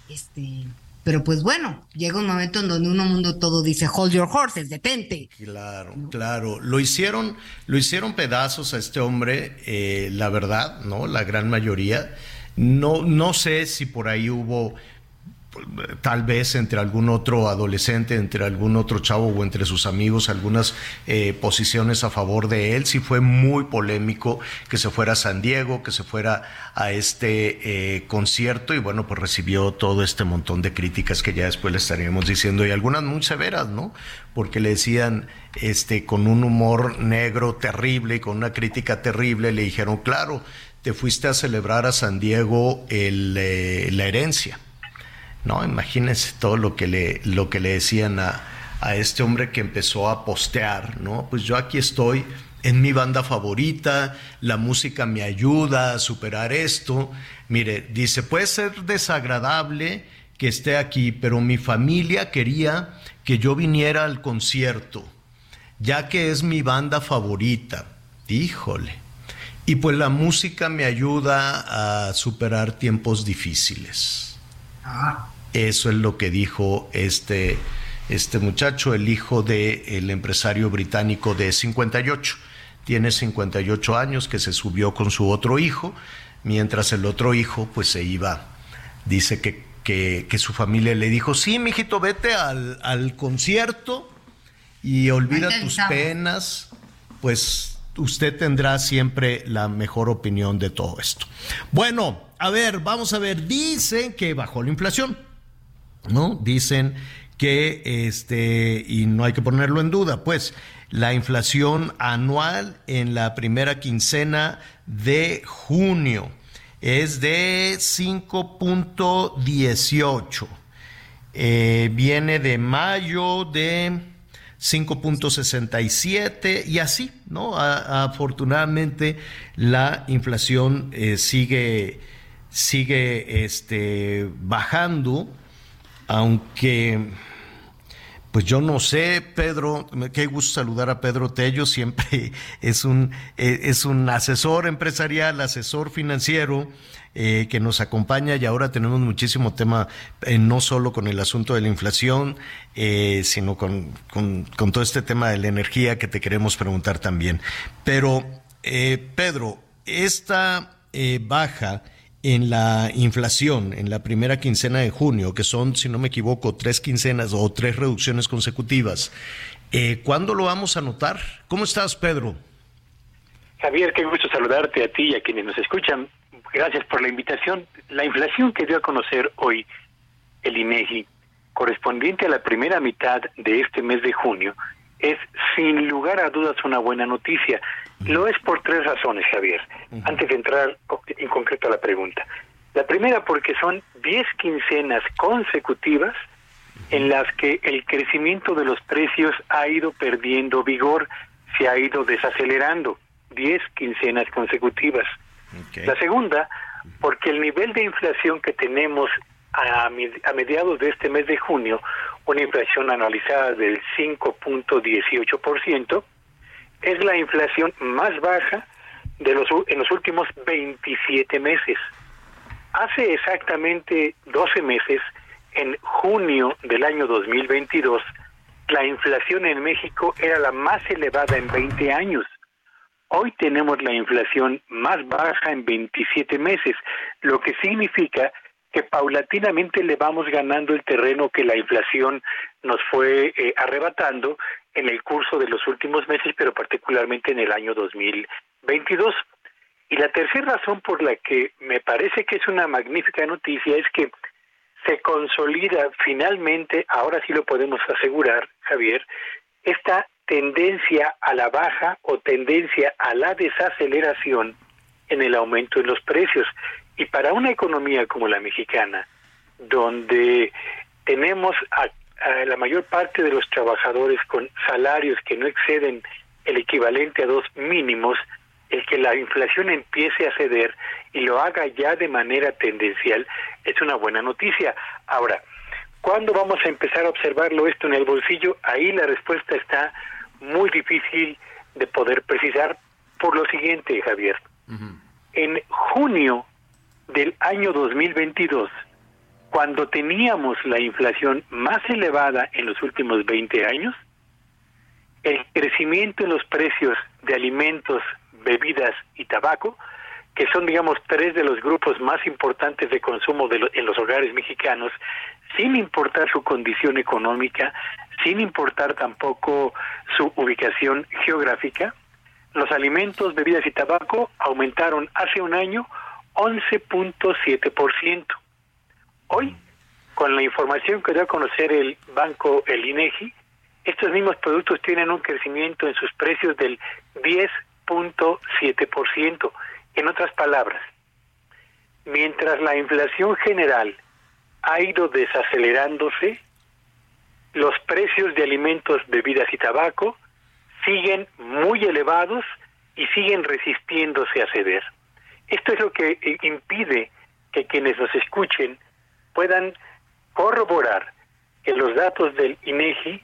este, pero pues bueno, llega un momento en donde uno mundo todo dice hold your horses, detente. Claro, claro. Lo hicieron, lo hicieron pedazos a este hombre, eh, la verdad, ¿no? La gran mayoría. No, no sé si por ahí hubo tal vez entre algún otro adolescente, entre algún otro chavo o entre sus amigos, algunas eh, posiciones a favor de él. Sí fue muy polémico que se fuera a San Diego, que se fuera a este eh, concierto y bueno, pues recibió todo este montón de críticas que ya después le estaríamos diciendo y algunas muy severas, ¿no? Porque le decían, este, con un humor negro terrible y con una crítica terrible, le dijeron, claro, te fuiste a celebrar a San Diego eh, la herencia. No, imagínense todo lo que le, lo que le decían a, a este hombre que empezó a postear, ¿no? Pues yo aquí estoy en mi banda favorita, la música me ayuda a superar esto. Mire, dice, puede ser desagradable que esté aquí, pero mi familia quería que yo viniera al concierto, ya que es mi banda favorita. Híjole. Y pues la música me ayuda a superar tiempos difíciles. Ah. Eso es lo que dijo este, este muchacho, el hijo del empresario británico de 58. Tiene 58 años que se subió con su otro hijo, mientras el otro hijo pues se iba. Dice que, que, su familia le dijo, sí, mijito, vete al, al concierto y olvida tus penas, pues usted tendrá siempre la mejor opinión de todo esto. Bueno, a ver, vamos a ver, dicen que bajó la inflación, ¿no? Dicen que, este, y no hay que ponerlo en duda, pues la inflación anual en la primera quincena de junio es de 5.18. Eh, viene de mayo de 5.67 y así, ¿no? afortunadamente la inflación eh, sigue, sigue este, bajando, aunque pues yo no sé, Pedro, qué gusto saludar a Pedro Tello, siempre es un, eh, es un asesor empresarial, asesor financiero, eh, que nos acompaña y ahora tenemos muchísimo tema, eh, no solo con el asunto de la inflación, sino con, con, todo este tema de la energía que te queremos preguntar también. Pero, Pedro, esta baja en la inflación en la primera quincena de junio, que son, si no me equivoco, tres quincenas o tres reducciones consecutivas, eh, ¿cuándo lo vamos a notar? ¿Cómo estás, Pedro? Javier, qué gusto saludarte a ti y a quienes nos escuchan. Gracias por la invitación. La inflación que dio a conocer hoy el INEGI, correspondiente a la primera mitad de este mes de junio, es sin lugar a dudas una buena noticia. Lo es por tres razones, Javier, antes de entrar en concreto a la pregunta. La primera porque son 10 quincenas consecutivas en las que el crecimiento de los precios ha ido perdiendo vigor, se ha ido desacelerando. 10 quincenas consecutivas. La segunda, porque el nivel de inflación que tenemos a, mediados de este mes de junio, una inflación anualizada del 5.18%, es la inflación más baja de los en los últimos 27 meses. Hace exactamente 12 meses, en junio del año 2022, la inflación en México era la más elevada en 20 años. Hoy tenemos la inflación más baja en 27 meses, lo que significa que paulatinamente le vamos ganando el terreno que la inflación nos fue eh, arrebatando en el curso de los últimos meses, pero particularmente en el año 2022. Y la tercera razón por la que me parece que es una magnífica noticia es que se consolida finalmente, ahora sí lo podemos asegurar, Javier, esta tendencia a la baja o tendencia a la desaceleración en el aumento de los precios. Y para una economía como la mexicana, donde tenemos a, la mayor parte de los trabajadores con salarios que no exceden el equivalente a dos mínimos, el que la inflación empiece a ceder y lo haga ya de manera tendencial es una buena noticia. Ahora, ¿cuándo vamos a empezar a observarlo esto en el bolsillo? Ahí la respuesta está muy difícil de poder precisar por lo siguiente, Javier. En junio del año 2022, cuando teníamos la inflación más elevada en los últimos 20 años, el crecimiento en los precios de alimentos, bebidas y tabaco, que son, digamos, tres de los grupos más importantes de consumo de en los hogares mexicanos, sin importar su condición económica, sin importar tampoco su ubicación geográfica, los alimentos, bebidas y tabaco aumentaron hace un año 11.7%. Hoy, con la información que dio a conocer el banco, el INEGI, estos mismos productos tienen un crecimiento en sus precios del 10.7%. En otras palabras, mientras la inflación general ha ido desacelerándose, los precios de alimentos, bebidas y tabaco siguen muy elevados y siguen resistiéndose a ceder. Esto es lo que impide que quienes nos escuchen puedan corroborar que los datos del INEGI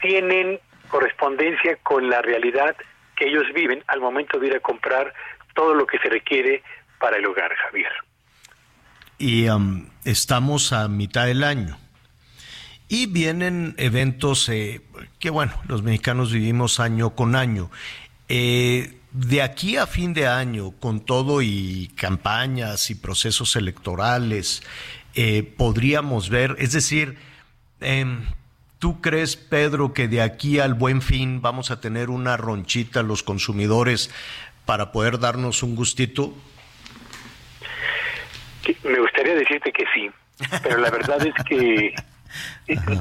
tienen correspondencia con la realidad que ellos viven al momento de ir a comprar todo lo que se requiere para el hogar, Javier. Y um, estamos a mitad del año. Y vienen eventos eh, que, bueno, los mexicanos vivimos año con año. Eh, de aquí a fin de año, con todo y campañas y procesos electorales, eh, podríamos ver, es decir, em, ¿tú crees, Pedro, que de aquí al buen fin vamos a tener una ronchita los consumidores para poder darnos un gustito? Me gustaría decirte que sí, pero la verdad es que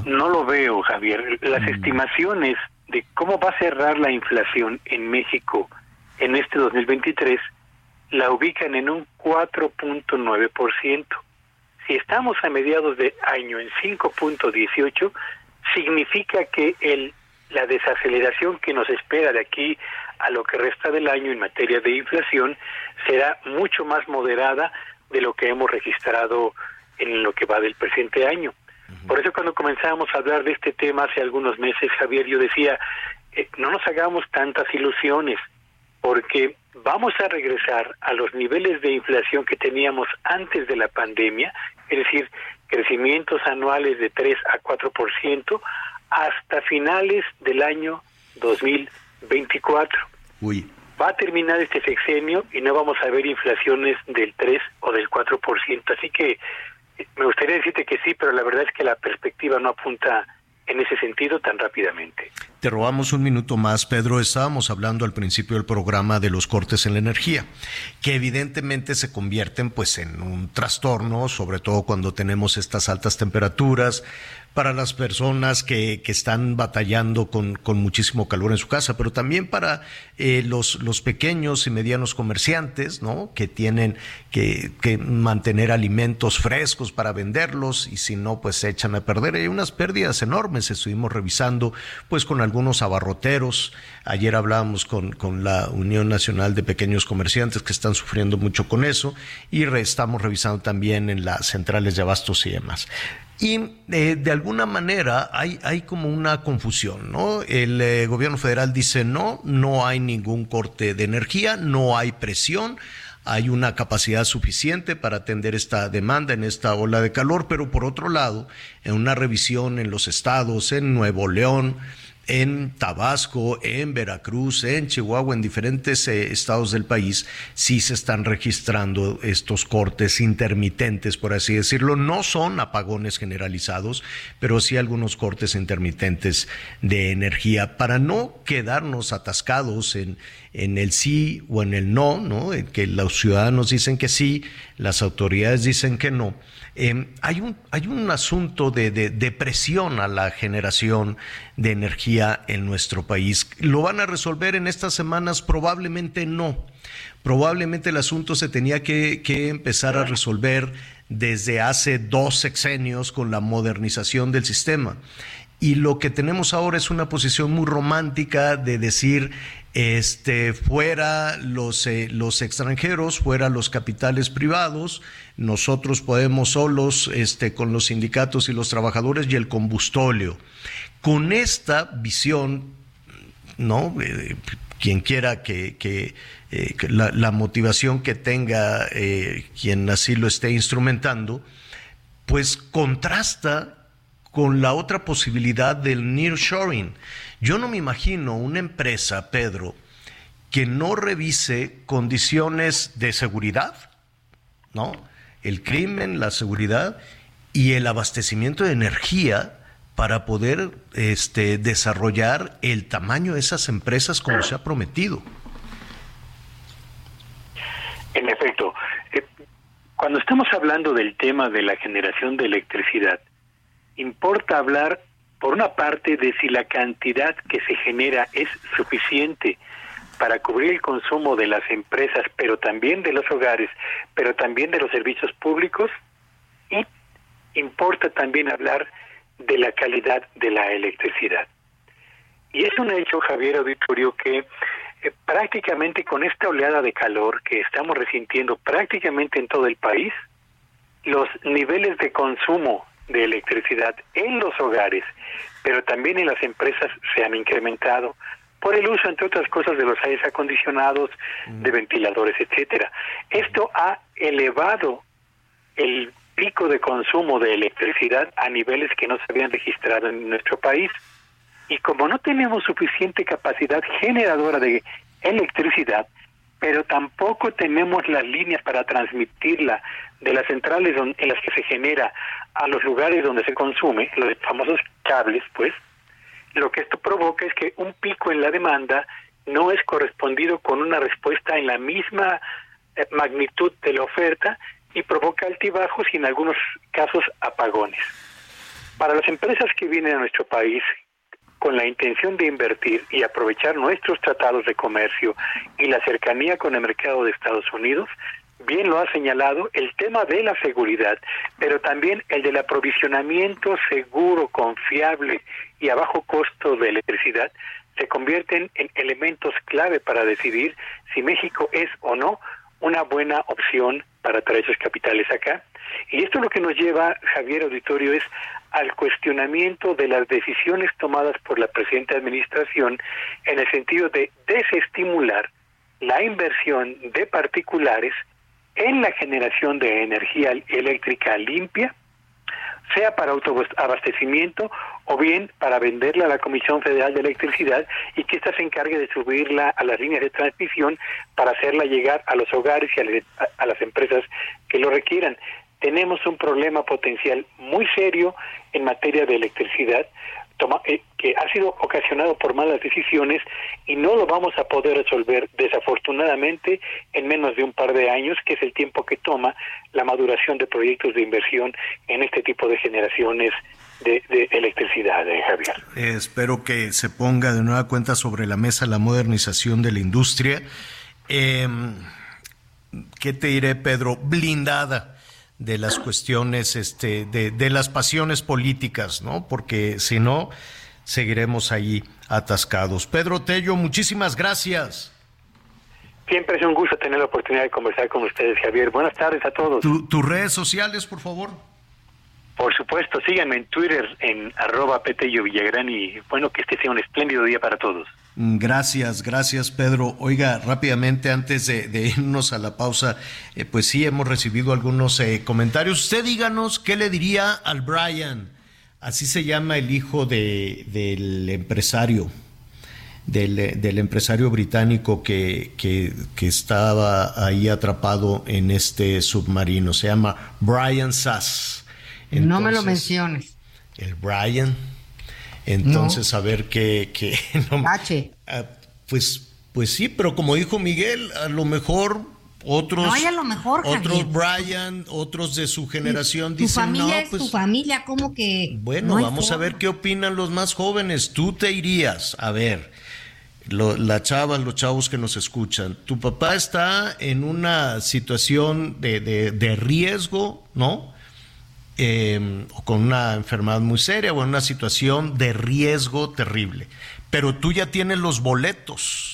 no lo veo, Javier. Las mm. estimaciones de cómo va a cerrar la inflación en México en este 2023 la ubican en un 4.9%. Si estamos a mediados de año en 5.18, significa que el, la desaceleración que nos espera de aquí a lo que resta del año en materia de inflación será mucho más moderada de lo que hemos registrado en lo que va del presente año. Por eso cuando comenzamos a hablar de este tema hace algunos meses, Javier, yo decía, eh, no nos hagamos tantas ilusiones porque vamos a regresar a los niveles de inflación que teníamos antes de la pandemia, es decir, crecimientos anuales de 3 a 4% hasta finales del año 2024. Uy. Va a terminar este sexenio y no vamos a ver inflaciones del 3 o del 4%, así que me gustaría decirte que sí, pero la verdad es que la perspectiva no apunta en ese sentido tan rápidamente. Te robamos un minuto más, Pedro. Estábamos hablando al principio del programa de los cortes en la energía, que evidentemente se convierten pues en un trastorno, sobre todo cuando tenemos estas altas temperaturas, para las personas que, que están batallando con, con, muchísimo calor en su casa, pero también para eh, los, los pequeños y medianos comerciantes, ¿no? Que tienen que, que, mantener alimentos frescos para venderlos y si no, pues se echan a perder. Hay unas pérdidas enormes. Estuvimos revisando, pues, con algunos abarroteros. Ayer hablábamos con, con la Unión Nacional de Pequeños Comerciantes que están sufriendo mucho con eso y estamos revisando también en las centrales de abastos y demás. Y eh, de alguna manera hay, hay, como una confusión, ¿no? El eh, gobierno federal dice no, no hay ningún corte de energía, no hay presión, hay una capacidad suficiente para atender esta demanda en esta ola de calor, pero por otro lado, en una revisión en los estados, en Nuevo León, en Tabasco, en Veracruz, en Chihuahua, en diferentes eh, estados del país, sí se están registrando estos cortes intermitentes, por así decirlo. No son apagones generalizados, pero sí algunos cortes intermitentes de energía para no quedarnos atascados en, en el sí o en el no, ¿no? que los ciudadanos dicen que sí, las autoridades dicen que no Em, hay, un, hay un asunto de, de, presión a la generación de energía en nuestro país. ¿Lo van a resolver en estas semanas? Probablemente no. Probablemente el asunto se tenía que, que empezar a resolver desde hace dos sexenios con la modernización del sistema. Y lo que tenemos ahora es una posición muy romántica de decir este, fuera los, eh, los extranjeros, fuera los capitales privados, nosotros podemos solos este, con los sindicatos y los trabajadores y el combustóleo. Con esta visión, ¿no? Eh, quien quiera que, que, eh, la, motivación que tenga quien así lo esté instrumentando, pues contrasta con la otra posibilidad del nearshoring. Yo no me imagino una empresa, Pedro, que no revise condiciones de seguridad, ¿no? El crimen, la seguridad y el abastecimiento de energía para poder este, desarrollar el tamaño de esas empresas como se ha prometido. En efecto, eh, cuando estamos hablando del tema de la generación de electricidad, importa hablar por una parte de si la cantidad que se genera es suficiente para cubrir el consumo de las empresas, pero también de los hogares, pero también de los servicios públicos, y importa también hablar de la calidad de la electricidad. Y es un hecho, Javier Auditorio, que eh, prácticamente con esta oleada de calor que estamos resintiendo prácticamente en todo el país, los niveles de consumo de electricidad en los hogares, pero también en las empresas se han incrementado por el uso, entre otras cosas, de los aires acondicionados, de ventiladores, etcétera. Esto ha elevado el pico de consumo de electricidad a niveles que no se habían registrado en nuestro país. Y como no tenemos suficiente capacidad generadora de electricidad, pero tampoco tenemos las líneas para transmitirla de las centrales en las que se genera a los lugares donde se consume, los famosos cables, pues, lo que esto provoca es que un pico en la demanda no es correspondido con una respuesta en la misma eh, magnitud de la oferta y provoca altibajos y en algunos casos apagones. Para las empresas que vienen a nuestro país con la intención de invertir y aprovechar nuestros tratados de comercio y la cercanía con el mercado de Estados Unidos, bien lo ha señalado, el tema de la seguridad, pero también el del aprovisionamiento seguro, confiable y a bajo costo de electricidad, se convierten en elementos clave para decidir si México es o no una buena opción para traer esos capitales acá. Y esto lo que nos lleva, Javier Auditorio, es al cuestionamiento de las decisiones tomadas por la presente administración en el sentido de desestimular la inversión de particulares en la generación de energía eléctrica limpia, sea para autoabastecimiento o bien para venderla a la Comisión Federal de Electricidad y que ésta se encargue de subirla a las líneas de transmisión para hacerla llegar a los hogares y a, las empresas que lo requieran. Tenemos un problema potencial muy serio en materia de electricidad eh, que ha sido ocasionado por malas decisiones y no lo vamos a poder resolver desafortunadamente en menos de un par de años, que es el tiempo que toma la maduración de proyectos de inversión en este tipo de generaciones de, electricidad, eh, Javier. espero que se ponga de nueva cuenta sobre la mesa la modernización de la industria. Em, ¿Qué te diré, Pedro? Blindada de las cuestiones, este, de, de las pasiones políticas, ¿no? Porque si no, seguiremos ahí atascados. Pedro Tello, muchísimas gracias. Siempre es un gusto tener la oportunidad de conversar con ustedes, Javier. Buenas tardes a todos. ¿Tus redes sociales, por favor? Por supuesto, síganme en Twitter en arroba Petello Villagrán y bueno, que este sea un espléndido día para todos. Mm, gracias, gracias Pedro. Oiga, rápidamente antes de, irnos a la pausa, eh, pues sí hemos recibido algunos eh, comentarios. Usted díganos qué le diría al Brian, así se llama el hijo de, del empresario, del, del empresario británico que, que, que, estaba ahí atrapado en este submarino. Se llama Brian Sass. no me lo menciones. El Brian. Entonces, a ver qué... qué no, ah, pues, pues sí, pero como dijo Miguel, a lo mejor otros... No, a lo mejor, Otros Brian, otros de su generación dicen, familia no, es pues... tu familia, como que... Bueno, vamos a ver qué opinan los más jóvenes. Tú te irías, a ver, lo, la chavas, los chavos que nos escuchan. Tu papá está en una situación de, de, de riesgo, ¿no? Eh, con una enfermedad muy seria o en una situación de riesgo terrible. Pero tú ya tienes los boletos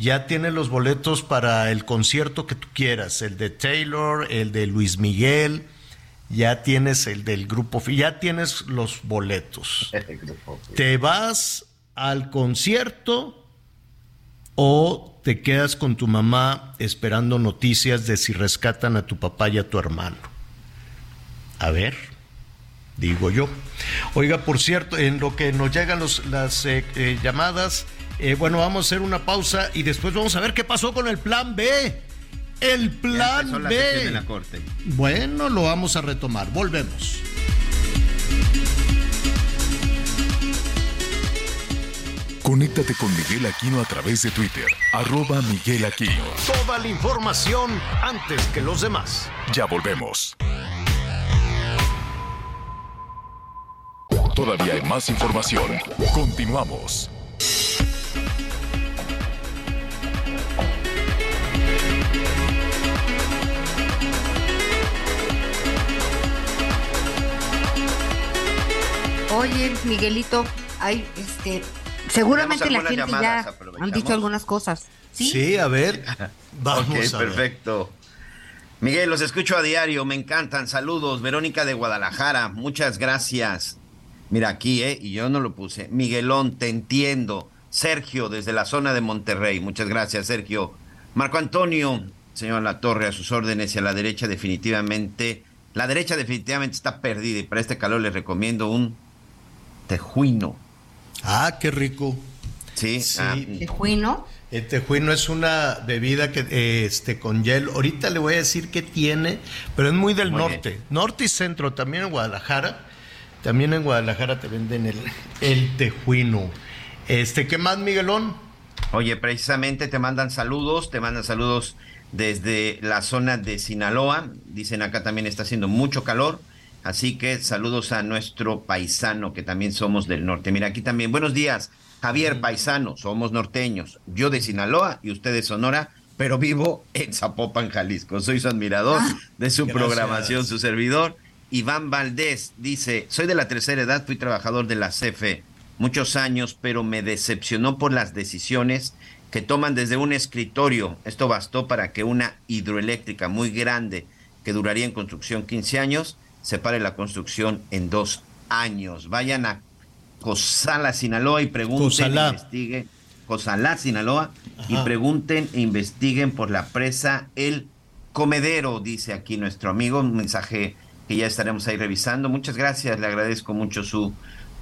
ya tienes los boletos para el concierto que tú quieras, el de Taylor, el de Luis Miguel, ya tienes el del grupo, ya tienes los boletos. ¿Te vas al concierto o te quedas con tu mamá esperando noticias de si rescatan a tu papá y a tu hermano? A ver, digo yo. Oiga, por cierto, en lo que nos llegan las eh, eh, llamadas, eh, bueno, vamos a hacer una pausa y después vamos a ver qué pasó con el plan B. El plan B. la corte. Bueno, lo vamos a retomar. Volvemos. Conéctate con Miguel Aquino a través de Twitter, arroba Miguel Aquino. Toda la información antes que los demás. Ya volvemos. Todavía hay más información. Continuamos. Oye, Miguelito, hay este seguramente la gente ya han dicho algunas cosas. Sí, a ver. Vamos perfecto. Miguel, los escucho a diario, me encantan. Saludos, Verónica de Guadalajara, muchas gracias. Mira aquí, ¿eh? Y yo no lo puse. Miguelón, te entiendo. Sergio, desde la zona de Monterrey, muchas gracias, Sergio. Marco Antonio, señor La Torre, a sus órdenes y a la derecha definitivamente. La derecha definitivamente está perdida y para este calor les recomiendo un tejuino. Ah, qué rico. Sí, ah. tejuino. El tejuino es una bebida que este con hielo. Ahorita le voy a decir qué tiene, pero es muy del norte, norte y centro, también en Guadalajara. También en Guadalajara te venden el, el tejuino. Este, ¿qué más, Miguelón? Oye, precisamente te mandan saludos, te mandan saludos desde la zona de Sinaloa. Dicen acá también está haciendo mucho calor. Así que saludos a nuestro paisano, que también somos del norte. Mira, aquí también, buenos días, Javier Paisano, somos norteños. Yo de Sinaloa y usted de Sonora, pero vivo en Zapopan, Jalisco. Soy su admirador ah, de su programación, su servidor. Iván Valdés dice, soy de la tercera edad, fui trabajador de la CFE muchos años, pero me decepcionó por las decisiones que toman desde un escritorio. Esto bastó para que una hidroeléctrica muy grande, que duraría en construcción 15 años, separe la construcción en dos años. Vayan a Cosala, Sinaloa y pregunten, e investiguen, Cosala, Sinaloa, y pregunten e investiguen por la presa El Comedero, dice aquí nuestro amigo, un mensaje que ya estaremos ahí revisando. Muchas gracias, le agradezco mucho su,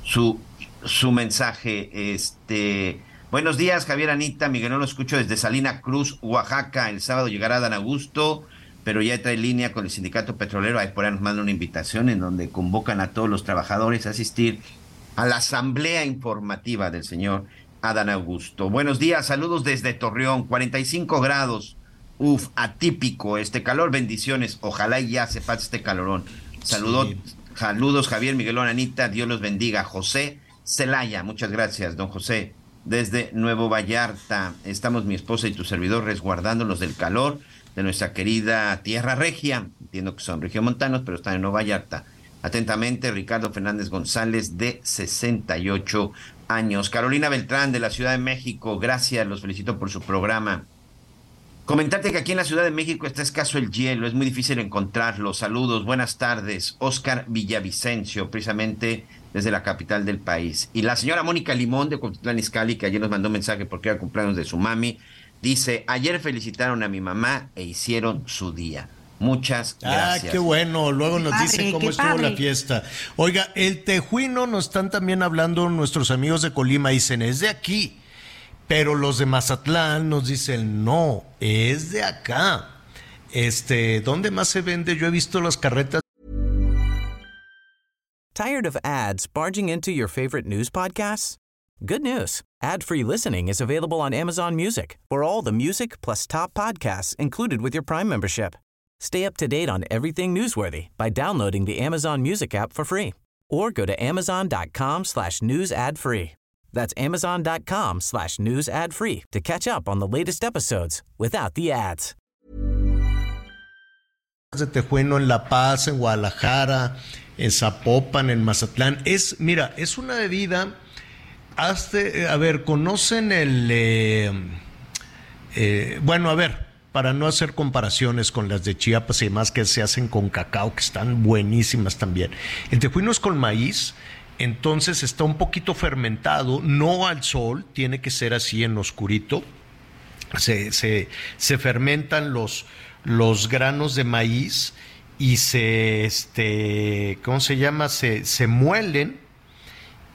su, su mensaje. Este, buenos días, Javier Anita, Miguel, no lo escucho desde Salina Cruz, Oaxaca. El sábado llegará Dan Augusto pero ya trae línea con el sindicato petrolero. Ahí por ahí nos mandan una invitación en donde convocan a todos los trabajadores a asistir a la asamblea informativa del señor Adán Augusto. Buenos días, saludos desde Torreón, 45 grados. Uf, atípico este calor, bendiciones. Ojalá ya se pase este calorón. Saludos, saludos Javier Miguelón, Anita, Dios los bendiga. José Celaya, muchas gracias, don José. Desde Nuevo Vallarta, estamos mi esposa y tu servidor resguardándonos del calor de nuestra querida Tierra Regia. Entiendo que son regiomontanos, pero están en Nueva Vallarta. Atentamente, Ricardo Fernández González, de 68 años. Carolina Beltrán, de la Ciudad de México, gracias, los felicito por su programa. Comentarte que aquí en la Ciudad de México está escaso el hielo, es muy difícil encontrarlo. Saludos, buenas tardes. Oscar Villavicencio, precisamente desde la capital del país. Y la señora Mónica Limón de Cotitlán Izcalli, que ayer nos mandó un mensaje porque era cumpleaños de su mami, Dice, ayer felicitaron a mi mamá e hicieron su día. Muchas ah, gracias. Ah, qué bueno. Luego nos dice cómo estuvo la fiesta. Oiga, el tejuino nos están también hablando nuestros amigos de Colima. Dicen, es de aquí. Pero los de Mazatlán nos dicen, no, es de acá. Este, ¿dónde más se vende? Yo he visto las carretas. Tired of ads barging into your favorite news podcasts? Good news. Ad-free listening is available on Amazon Music for all the music plus top podcasts included with your Prime membership. Stay up to date on everything newsworthy by downloading the Amazon Music app for free or go to amazon.com slash news ad free. That's amazon.com slash news ad free to catch up on the latest episodes without the ads. De Tejueno en La Paz, en Guadalajara, en Zapopan, en Mazatlán. Es, mira, es una bebida... Hazte, a ver, ¿conocen el, eh, Eh, bueno, a ver, para no hacer comparaciones con las de Chiapas y demás que se hacen con cacao, que están buenísimas también. El tejuino es con maíz, entonces está un poquito fermentado, no al sol, tiene que ser así en oscurito. Se, se, se fermentan los, los granos de maíz y se, este, ¿cómo se llama? Se, se muelen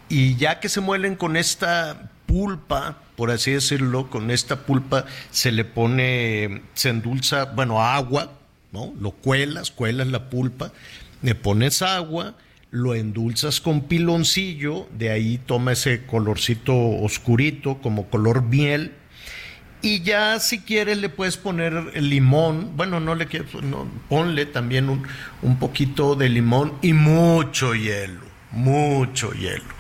y ya que se muelen con esta pulpa, por así decirlo, con esta pulpa se le pone, se endulza, bueno, agua, ¿no? Lo cuelas, cuelas la pulpa, le pones agua, lo endulzas con piloncillo, de ahí toma ese colorcito oscurito, como color miel, y ya si quieres le puedes poner limón, bueno, no le quieres, ponle también un, un poquito de limón y mucho hielo, mucho hielo.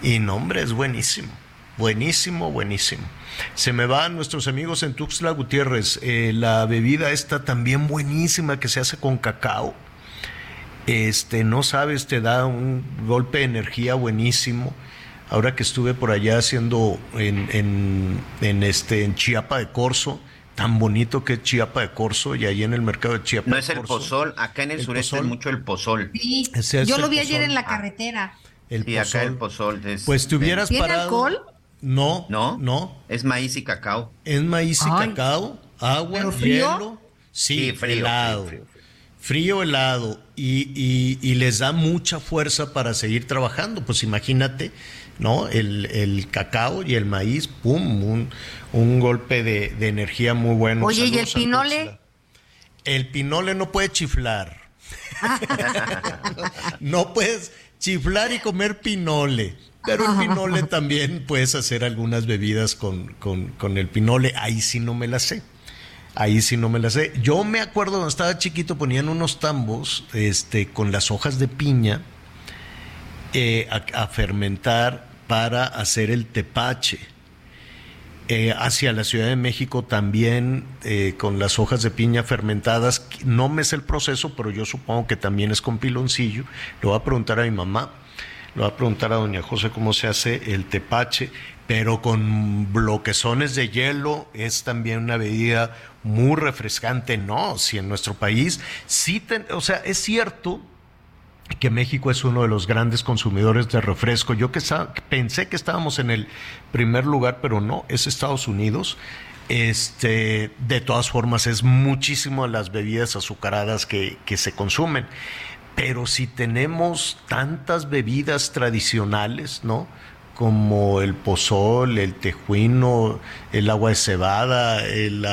Y no, hombre, es buenísimo, buenísimo, buenísimo. Se me van nuestros amigos en Tuxtla Gutiérrez. Eh, la bebida está también buenísima que se hace con cacao. Este, no sabes, te da un golpe de energía buenísimo. Ahora que estuve por allá haciendo en, en, este, en Chiapa de Corzo, tan bonito que es Chiapa de Corzo y ahí en el mercado de Chiapa no es el pozol, acá en el, sureste es mucho el pozol. Sí, yo lo vi ayer en la carretera. El sí, acá el pozol. pues te hubieras ¿Tiene alcohol? No, no, no. Es maíz y cacao. Es maíz y cacao, agua, hielo. Sí, frío, helado. Frío, helado. Y, y, les da mucha fuerza para seguir trabajando. Pues imagínate, ¿no? El, el cacao y el maíz, pum, un, un golpe de, de, energía muy bueno. Oye, ¿y el pinole? El pinole no puede chiflar. no puedes chiflar y comer pinole. Pero el pinole también puedes hacer algunas bebidas con, con, el pinole. Ahí sí no me la sé. Ahí sí no me la sé. Yo me acuerdo cuando estaba chiquito ponían unos tambos este, con las hojas de piña eh, a, fermentar para hacer el tepache. Eh, hacia la Ciudad de México también eh, con las hojas de piña fermentadas. No me sé el proceso, pero yo supongo que también es con piloncillo. Lo voy a preguntar a mi mamá le voy a preguntar a doña José cómo se hace el tepache, pero con bloquezones de hielo es también una bebida muy refrescante. No, si en nuestro país sí, o sea, es cierto que México es uno de los grandes consumidores de refresco. Yo que pensé que estábamos en el primer lugar, pero no, es Estados Unidos. Este, de todas formas, es muchísimo las bebidas azucaradas que, que se consumen. Pero si tenemos tantas bebidas tradicionales, ¿no? Como el pozol, el tejuino, el agua de cebada, el,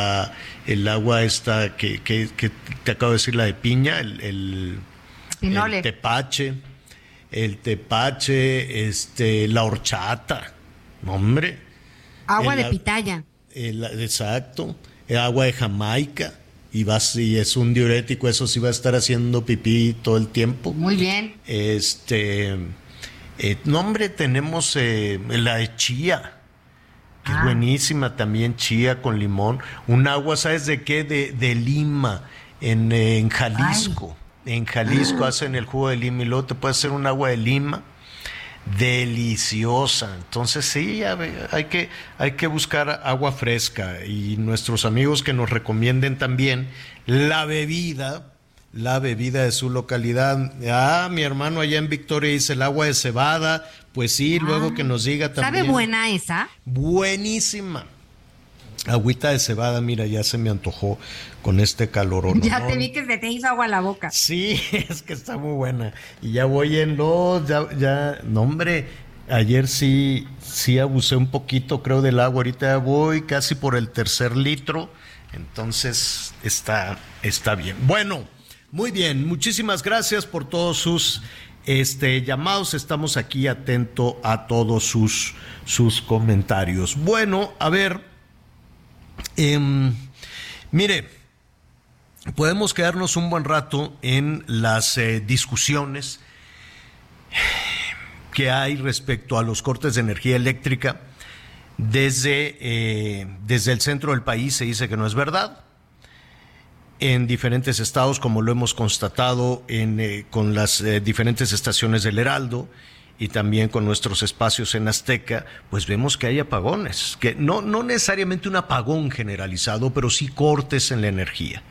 el agua esta que, que, te acabo de decir, la de piña, el, el, tepache, el tepache, este, la horchata, hombre. Agua de pitaya. exacto, el agua de Jamaica y vas y es un diurético, eso sí va a estar haciendo pipí todo el tiempo. Muy bien. Este, eh, nombre tenemos eh, la de chía, que es ah. buenísima también, chía con limón. Un agua, ¿sabes de qué? De, de Lima, en, en Jalisco. En Jalisco ah. hacen el jugo de lima y luego te puede hacer un agua de lima deliciosa. Entonces sí, hay que, hay que buscar agua fresca y nuestros amigos que nos recomienden también la bebida, la bebida de su localidad. Ah, mi hermano allá en Victoria dice el agua de cebada, pues sí, luego que nos diga también. ¿Sabe buena esa? Buenísima. Agüita de cebada, mira, ya se me antojó con este calor. Ya te vi que se te hizo agua a la boca. Sí, es que está muy buena. Y ya voy en los, ya, ya, no hombre, ayer sí, sí abusé un poquito, creo, del agua. Ahorita voy casi por el tercer litro. Entonces, está, está bien. Bueno, muy bien. Muchísimas gracias por todos sus este, llamados. Estamos aquí atento a todos sus, sus comentarios. Bueno, a ver. Em, mire, podemos quedarnos un buen rato en las eh, discusiones que hay respecto a los cortes de energía eléctrica. Desde, eh, desde el centro del país se dice que no es verdad. En diferentes estados, como lo hemos constatado en, eh, con las diferentes estaciones del Heraldo, y también con nuestros espacios en Azteca, pues vemos que hay apagones, que no, no necesariamente un apagón generalizado, pero sí cortes en la energía.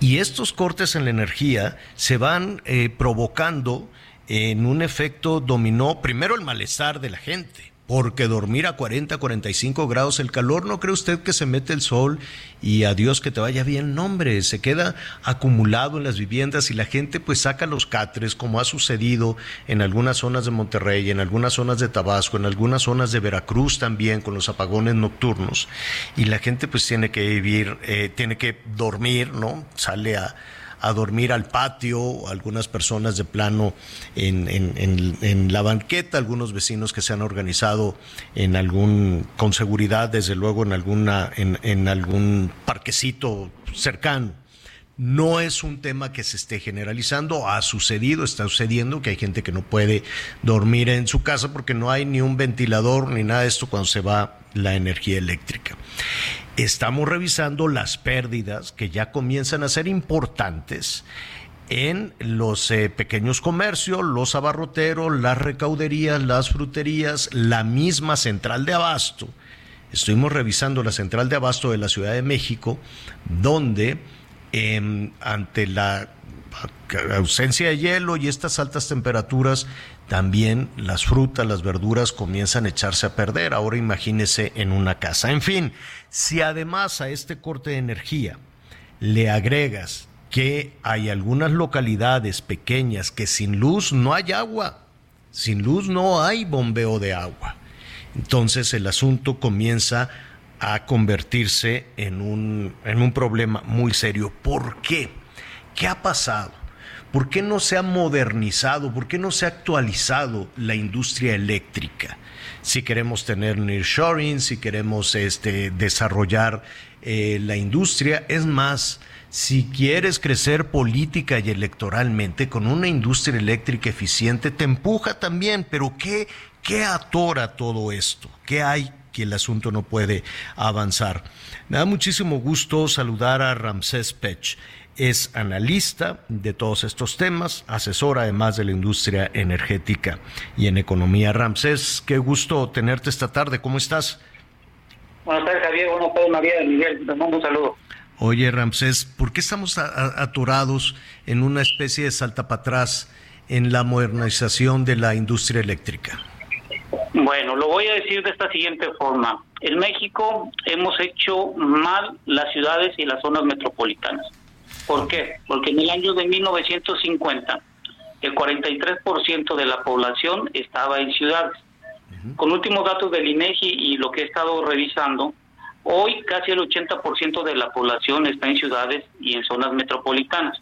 Y estos cortes en la energía se van eh, provocando en un efecto dominó primero el malestar de la gente, porque dormir a 40, 45 grados el calor, ¿no cree usted que se mete el sol y adiós que te vaya bien? No, hombre, se queda acumulado en las viviendas y la gente pues saca los catres, como ha sucedido en algunas zonas de Monterrey, en algunas zonas de Tabasco, en algunas zonas de Veracruz también con los apagones nocturnos. Y la gente pues tiene que vivir, eh, tiene que dormir, ¿no? Sale a a dormir al patio, algunas personas de plano en, la banqueta, algunos vecinos que se han organizado en algún, con seguridad, desde luego en alguna, en algún parquecito cercano. No es un tema que se esté generalizando, ha sucedido, está sucediendo que hay gente que no puede dormir en su casa porque no hay ni un ventilador ni nada de esto cuando se va la energía eléctrica. Estamos revisando las pérdidas que ya comienzan a ser importantes en los eh, pequeños comercios, los abarroteros, las recauderías, las fruterías, la misma central de abasto. Estuvimos revisando la central de abasto de la Ciudad de México, donde em, ante la ausencia de hielo y estas altas temperaturas, también las frutas, las verduras comienzan a echarse a perder. Ahora imagínese en una casa. En fin, si además a este corte de energía le agregas que hay algunas localidades pequeñas que sin luz no hay agua, sin luz no hay bombeo de agua. Entonces el asunto comienza a convertirse en un, en un problema muy serio. ¿Por qué? ¿Qué ha pasado? ¿Por qué no se ha modernizado? ¿Por qué no se ha actualizado la industria eléctrica? Si queremos tener nearshoring, si queremos este, desarrollar eh, la industria, es más, si quieres crecer política y electoralmente con una industria eléctrica eficiente, te empuja también, pero ¿qué, qué atora todo esto? ¿Qué hay que el asunto no puede avanzar? Me da muchísimo gusto saludar a Ramsés Pech es analista de todos estos temas, asesor además de la industria energética y en economía. Ramsés, qué gusto tenerte esta tarde, ¿cómo estás? Buenas tardes, Javier. Buenas tardes, María. Miguel, te mando un saludo. Oye, Ramsés, ¿por qué estamos atorados en una especie de salta para atrás en la modernización de la industria eléctrica? Bueno, lo voy a decir de esta siguiente forma. En México hemos hecho mal las ciudades y las zonas metropolitanas. ¿Por qué? Porque en el año de 1950 el 43% de la población estaba en ciudades. Con últimos datos del INEGI y lo que he estado revisando, hoy casi el 80% de la población está en ciudades y en zonas metropolitanas.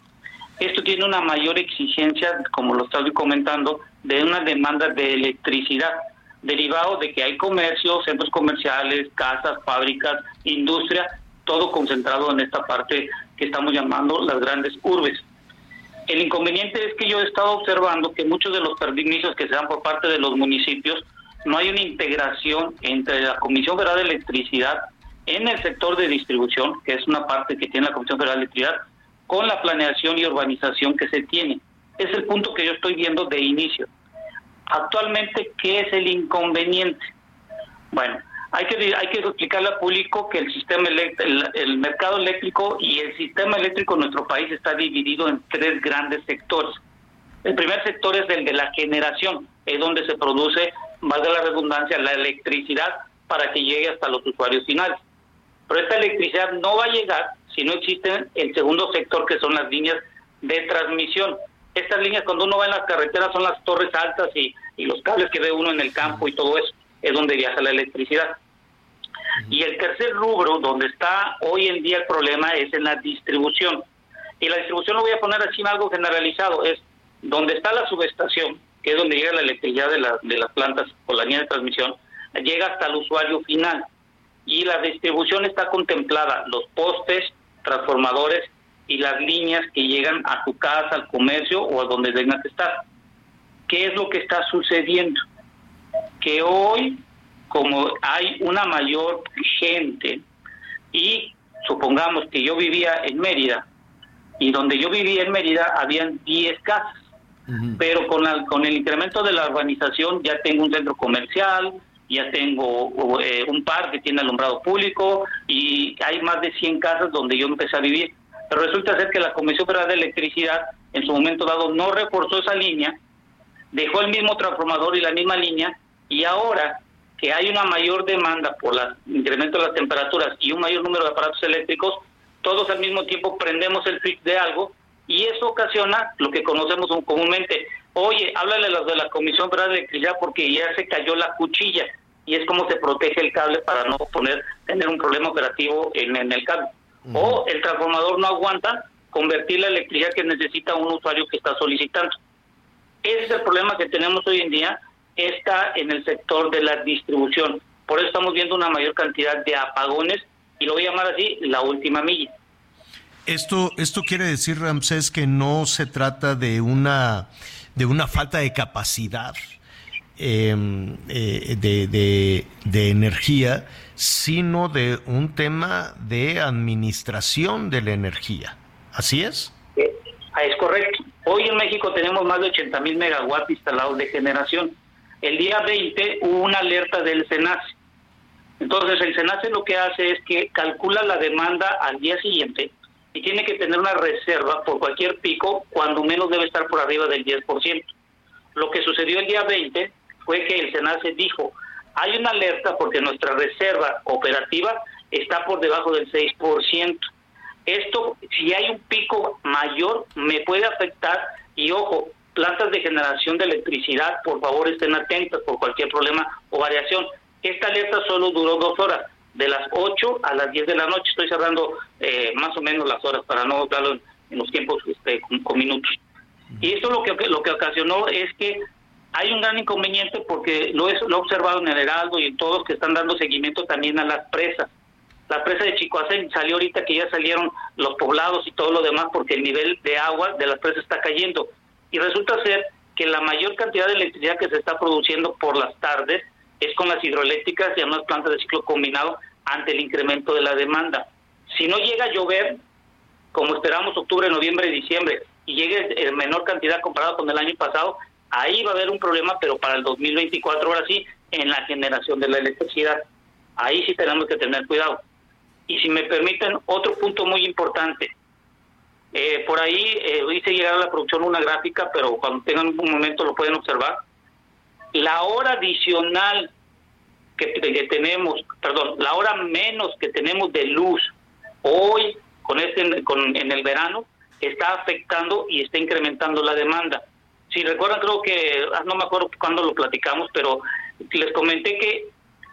Esto tiene una mayor exigencia, como lo estoy comentando, de una demanda de electricidad, derivado de que hay comercios, centros comerciales, casas, fábricas, industria, todo concentrado en esta parte que estamos llamando las grandes urbes. El inconveniente es que yo he estado observando que muchos de los permisos que se dan por parte de los municipios no hay una integración entre la Comisión Federal de Electricidad en el sector de distribución, que es una parte que tiene la Comisión Federal de Electricidad, con la planeación y urbanización que se tiene. Es el punto que yo estoy viendo de inicio. Actualmente, ¿qué es el inconveniente? Bueno, hay que, hay que explicarle al público que el sistema el, mercado eléctrico y el sistema eléctrico en nuestro país está dividido en tres grandes sectores. El primer sector es el de la generación, es donde se produce, de la redundancia, la electricidad para que llegue hasta los usuarios finales. Pero esta electricidad no va a llegar si no existe el segundo sector, que son las líneas de transmisión. Estas líneas, cuando uno va en las carreteras, son las torres altas y los cables que ve uno en el campo y todo eso es donde viaja la electricidad. Y el tercer rubro, donde está hoy en día el problema, es en la distribución. Y la distribución lo voy a poner así en algo generalizado, es donde está la subestación, que es donde llega la electricidad de, de las plantas por la línea de transmisión, llega hasta el usuario final. Y la distribución está contemplada, los postes, transformadores y las líneas que llegan a tu casa, al comercio o a donde tenga que estar. ¿Qué es lo que está sucediendo? Que hoy, como hay una mayor gente, y supongamos que yo vivía en Mérida, y donde yo vivía en Mérida habían 10 casas, pero con, con el incremento de la urbanización ya tengo un centro comercial, ya tengo eh, un parque que tiene alumbrado público y hay más de 100 casas donde yo empecé a vivir. Pero resulta ser que la Comisión Federal de Electricidad en su momento dado no reforzó esa línea, dejó el mismo transformador y la misma línea y ahora que hay una mayor demanda por el incremento de las temperaturas y un mayor número de aparatos eléctricos, todos al mismo tiempo prendemos el switch de algo y eso ocasiona lo que conocemos comúnmente, oye, háblale a los de la Comisión Federal de Electricidad porque ya se cayó la cuchilla y es como se protege el cable para no poner tener un problema operativo en, el cable. O el transformador no aguanta convertir la electricidad que necesita un usuario que está solicitando. Ese es el problema que tenemos hoy en día, está en el sector de la distribución. Por eso estamos viendo una mayor cantidad de apagones y lo voy a llamar así, la última milla. Esto, esto quiere decir, Ramsés, que no se trata de una, de una falta de capacidad em, eh, de, de, energía, sino de un tema de administración de la energía. ¿Así es? Eh, es correcto. Hoy en México tenemos más de 80 mil megawatts instalados de generación. El día 20 hubo una alerta del SENACE entonces el SENACE lo que hace es que calcula la demanda al día siguiente y tiene que tener una reserva por cualquier pico, cuando menos debe estar por arriba del 10%. Lo que sucedió el día 20 fue que el SENACE dijo, hay una alerta porque nuestra reserva operativa está por debajo del 6%. Esto, si hay un pico mayor, me puede afectar y ojo, plantas de generación de electricidad, por favor estén atentas por cualquier problema o variación. Esta alerta solo duró dos horas, de las 8 a las 10 de la noche. Estoy cerrando eh, más o menos las horas para no darlo en, los tiempos este, con, minutos. Y esto lo que, lo que ocasionó es que hay un gran inconveniente porque lo he, lo he observado en el Heraldo y en todos que están dando seguimiento también a las presas. La presa de Chicoacén salió ahorita que ya salieron los poblados y todo lo demás porque el nivel de agua de las presas está cayendo. Y resulta ser que la mayor cantidad de electricidad que se está produciendo por las tardes es con las hidroeléctricas y además plantas de ciclo combinado ante el incremento de la demanda. Si no llega a llover, como esperamos octubre, noviembre y diciembre, y llegue en menor cantidad comparado con el año pasado, ahí va a haber un problema, pero para el 2024 ahora sí, en la generación de la electricidad. Ahí sí tenemos que tener cuidado. Y si me permiten, otro punto muy importante. Eh, por ahí eh, hice llegar a la producción una gráfica, pero cuando tengan un momento lo pueden observar la hora adicional que, tenemos, perdón, la hora menos que tenemos de luz hoy con este con, en el verano está afectando y está incrementando la demanda. Si recuerdan, creo que, ah, no me acuerdo cuándo lo platicamos, pero les comenté que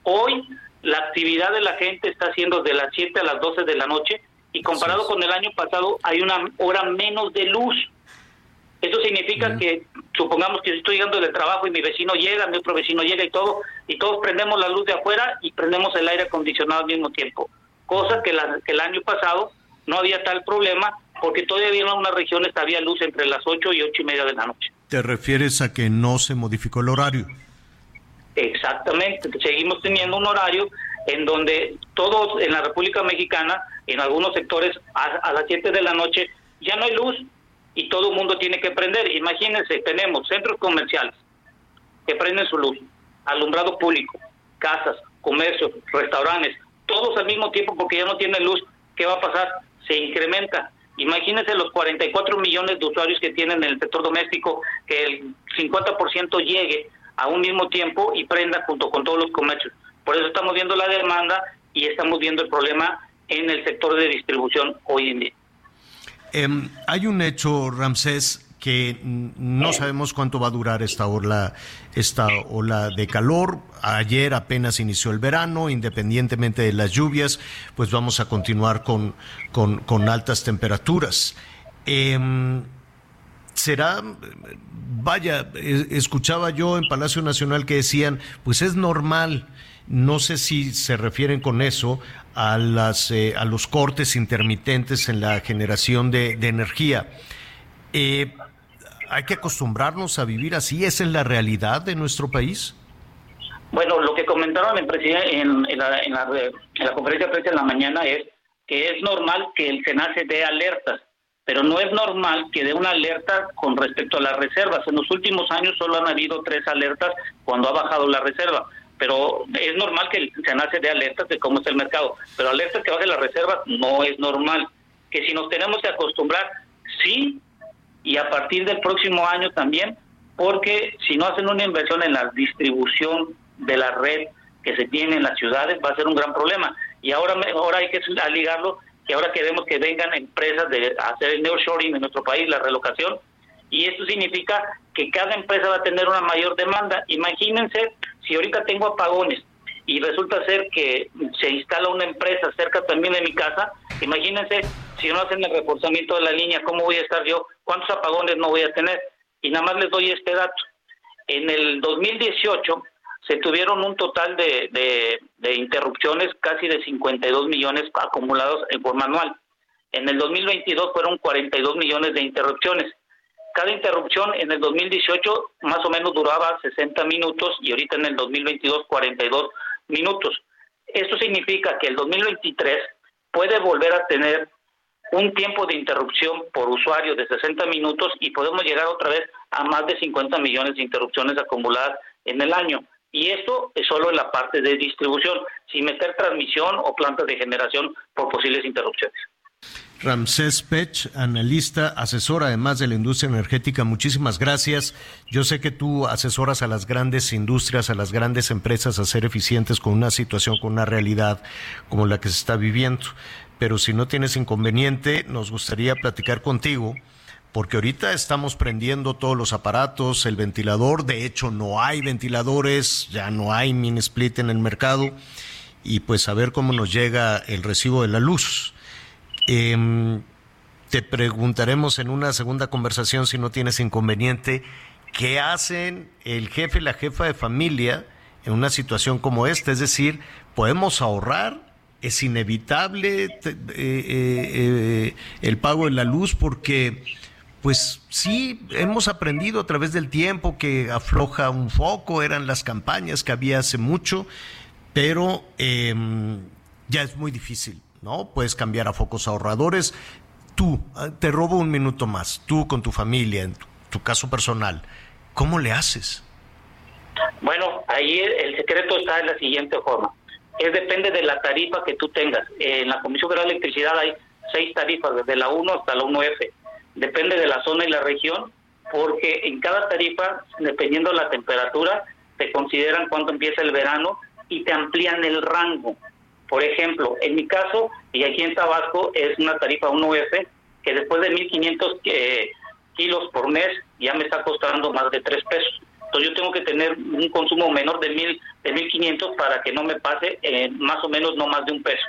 hoy la actividad de la gente está haciendo de las 7 a las 12 de la noche y comparado con el año pasado hay una hora menos de luz. Eso significa que, supongamos que estoy llegando del trabajo y mi vecino llega, mi otro vecino llega y todo, y todos prendemos la luz de afuera y prendemos el aire acondicionado al mismo tiempo. Cosa que, el año pasado no había tal problema porque todavía en algunas regiones había luz entre las 8 y 8 y media de la noche. ¿Te refieres a que no se modificó el horario? Exactamente, seguimos teniendo un horario en donde todos en la República Mexicana, en algunos sectores, a, las 7 de la noche ya no hay luz, y todo el mundo tiene que prender. Imagínense, tenemos centros comerciales que prenden su luz, alumbrado público, casas, comercios, restaurantes, todos al mismo tiempo porque ya no tienen luz. ¿Qué va a pasar? Se incrementa. Imagínense los 44 millones de usuarios que tienen en el sector doméstico, que el 50% llegue a un mismo tiempo y prenda junto con todos los comercios. Por eso estamos viendo la demanda y estamos viendo el problema en el sector de distribución hoy en día. Em, hay un hecho, Ramsés, que no sabemos cuánto va a durar esta ola, esta ola de calor. Ayer apenas inició el verano, independientemente de las lluvias, pues vamos a continuar con, con, altas temperaturas. Em, será, vaya, escuchaba yo en Palacio Nacional que decían, pues es normal no sé si se refieren con eso a, las, eh, a los cortes intermitentes en la generación de, energía. Eh, ¿Hay que acostumbrarnos a vivir así? ¿Esa es la realidad de nuestro país? Bueno, lo que comentaron en, en, en, la, en, la, conferencia de prensa en la mañana es que es normal que el SENACE dé alertas, pero no es normal que dé una alerta con respecto a las reservas. En los últimos años solo han habido tres alertas cuando ha bajado la reserva, pero es normal que se nace de alertas de cómo es el mercado, pero alertas que baje la reserva no es normal. Que si nos tenemos que acostumbrar, sí, y a partir del próximo año también, porque si no hacen una inversión en la distribución de la red que se tiene en las ciudades, va a ser un gran problema. Y ahora, ahora hay que ligarlo que ahora queremos que vengan empresas de hacer el nearshoring en nuestro país, la relocación, y esto significa que cada empresa va a tener una mayor demanda. Imagínense si ahorita tengo apagones y resulta ser que se instala una empresa cerca también de mi casa, imagínense si no hacen el reforzamiento de la línea, ¿cómo voy a estar yo? ¿Cuántos apagones no voy a tener? Y nada más les doy este dato. En el 2018 se tuvieron un total de, interrupciones casi de 52 millones acumulados en forma anual. En el 2022 fueron 42 millones de interrupciones. Cada interrupción en el 2018 más o menos duraba 60 minutos y ahorita en el 2022 42 minutos. Esto significa que el 2023 puede volver a tener un tiempo de interrupción por usuario de 60 minutos y podemos llegar otra vez a más de 50 millones de interrupciones acumuladas en el año. Y esto es solo en la parte de distribución, sin meter transmisión o plantas de generación por posibles interrupciones. Ramsés Pech, analista, asesor además de la industria energética, muchísimas gracias. Yo sé que tú asesoras a las grandes industrias, a las grandes empresas a ser eficientes con una situación, con una realidad como la que se está viviendo. Pero si no tienes inconveniente, nos gustaría platicar contigo porque ahorita estamos prendiendo todos los aparatos, el ventilador, de hecho no hay ventiladores, ya no hay mini split en el mercado, y pues a ver cómo nos llega el recibo de la luz. Em, te preguntaremos en una segunda conversación si no tienes inconveniente, ¿qué hacen el jefe y la jefa de familia en una situación como esta? Es decir, ¿podemos ahorrar? ¿Es inevitable eh, eh, eh, el pago de la luz? Porque pues sí, hemos aprendido a través del tiempo que afloja un foco, eran las campañas que había hace mucho, pero em, ya es muy difícil, ¿no? Puedes cambiar a focos ahorradores. Tú, ah, te robo un minuto más, tú con tu familia, en tu, caso personal, ¿cómo le haces? Bueno, ahí el secreto está de la siguiente forma. Es depende de la tarifa que tú tengas. En la Comisión Federal de Electricidad hay seis tarifas, desde la 1 hasta la 1F depende de la zona y la región, porque en cada tarifa, dependiendo de la temperatura, te consideran cuándo empieza el verano y te amplían el rango. Por ejemplo, en mi caso, y aquí en Tabasco, es una tarifa 1F, que después de 1.500 eh, kilos por mes ya me está costando más de 3 pesos. Entonces yo tengo que tener un consumo menor de, mil, de 1.500 para que no me pase eh, más o menos no más de un peso.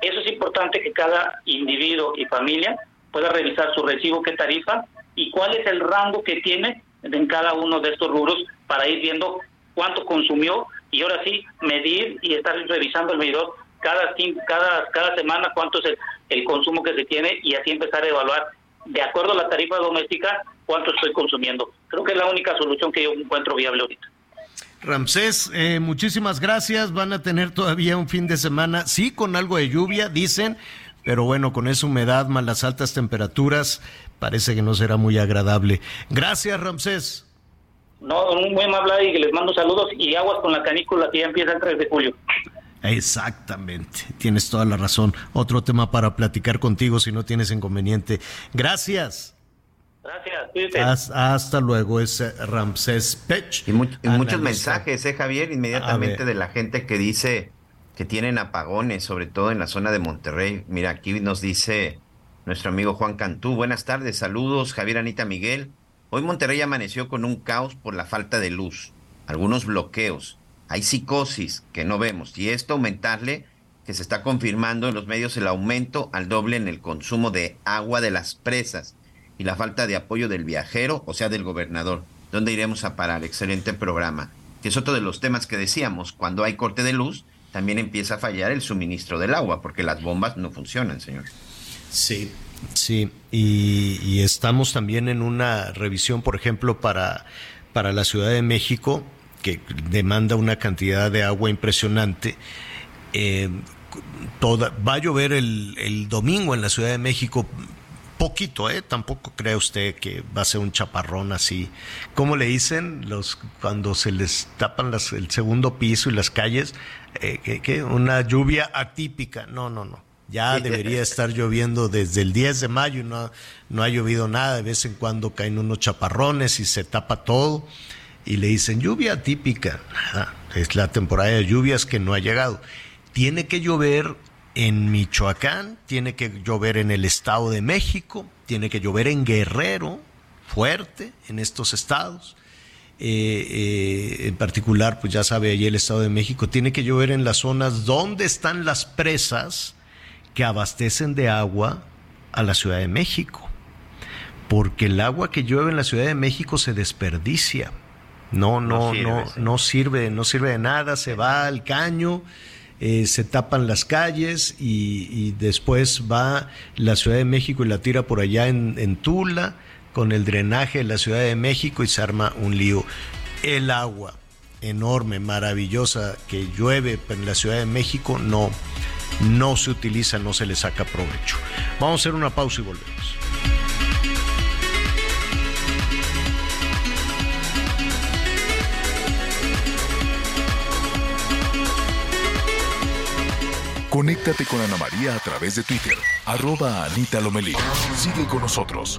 Eso es importante que cada individuo y familia pueda revisar su recibo, qué tarifa y cuál es el rango que tiene en cada uno de estos rubros para ir viendo cuánto consumió y ahora sí medir y estar revisando el medidor cada cada cada semana cuánto es el, el consumo que se tiene y así empezar a evaluar de acuerdo a la tarifa doméstica cuánto estoy consumiendo. Creo que es la única solución que yo encuentro viable ahorita. Ramsés, eh, muchísimas gracias. Van a tener todavía un fin de semana, sí, con algo de lluvia, dicen, pero bueno, con esa humedad más las altas temperaturas, parece que no será muy agradable. Gracias, Ramsés. No, muy amable y les mando saludos y aguas con la canícula que ya empieza el 3 de julio. Exactamente, tienes toda la razón. Otro tema para platicar contigo si no tienes inconveniente. Gracias. Gracias, hasta, luego, es eh, Ramsés Pech. Y, muchos mensajes, ¿eh, Javier? Inmediatamente de la gente que dice que tienen apagones, sobre todo en la zona de Monterrey. Mira, aquí nos dice nuestro amigo Juan Cantú. Buenas tardes, saludos, Javier Anita Miguel. Hoy Monterrey amaneció con un caos por la falta de luz, algunos bloqueos, hay psicosis que no vemos y esto aumentarle que se está confirmando en los medios el aumento al doble en el consumo de agua de las presas y la falta de apoyo del viajero, o sea, del gobernador. ¿Dónde iremos a parar? Excelente programa. Que es otro de los temas que decíamos, cuando hay corte de luz, también empieza a fallar el suministro del agua, porque las bombas no funcionan, señor. Sí, sí, y, estamos también en una revisión, por ejemplo, para, para la Ciudad de México, que demanda una cantidad de agua impresionante. Eh, toda, va a llover el, el domingo en la Ciudad de México poquito, ¿eh? Tampoco cree usted que va a ser un chaparrón así. ¿Cómo le dicen los cuando se les tapan las, el segundo piso y las calles? Eh, que, una lluvia atípica. No, no, no. Ya debería estar lloviendo desde el 10 de mayo y no, no ha llovido nada. De vez en cuando caen unos chaparrones y se tapa todo. Y le dicen lluvia atípica. Nada, es la temporada de lluvias que no ha llegado. Tiene que llover en Michoacán, tiene que llover en el Estado de México, tiene que llover en Guerrero, fuerte en estos estados. Eh, eh, en particular, pues ya sabe, allí el Estado de México, tiene que llover en las zonas donde están las presas que abastecen de agua a la Ciudad de México. Porque el agua que llueve en la Ciudad de México se desperdicia. No, no, no, no, sirve, no sirve de nada, se va al caño eh, se tapan las calles y, después va la Ciudad de México y la tira por allá en, Tula con el drenaje de la Ciudad de México y se arma un lío. El agua enorme, maravillosa que llueve en la Ciudad de México no, no se utiliza, no se le saca provecho. Vamos a hacer una pausa y volvemos. Conéctate con Ana María a través de Twitter, arroba Anita Lomelí. Sigue con nosotros.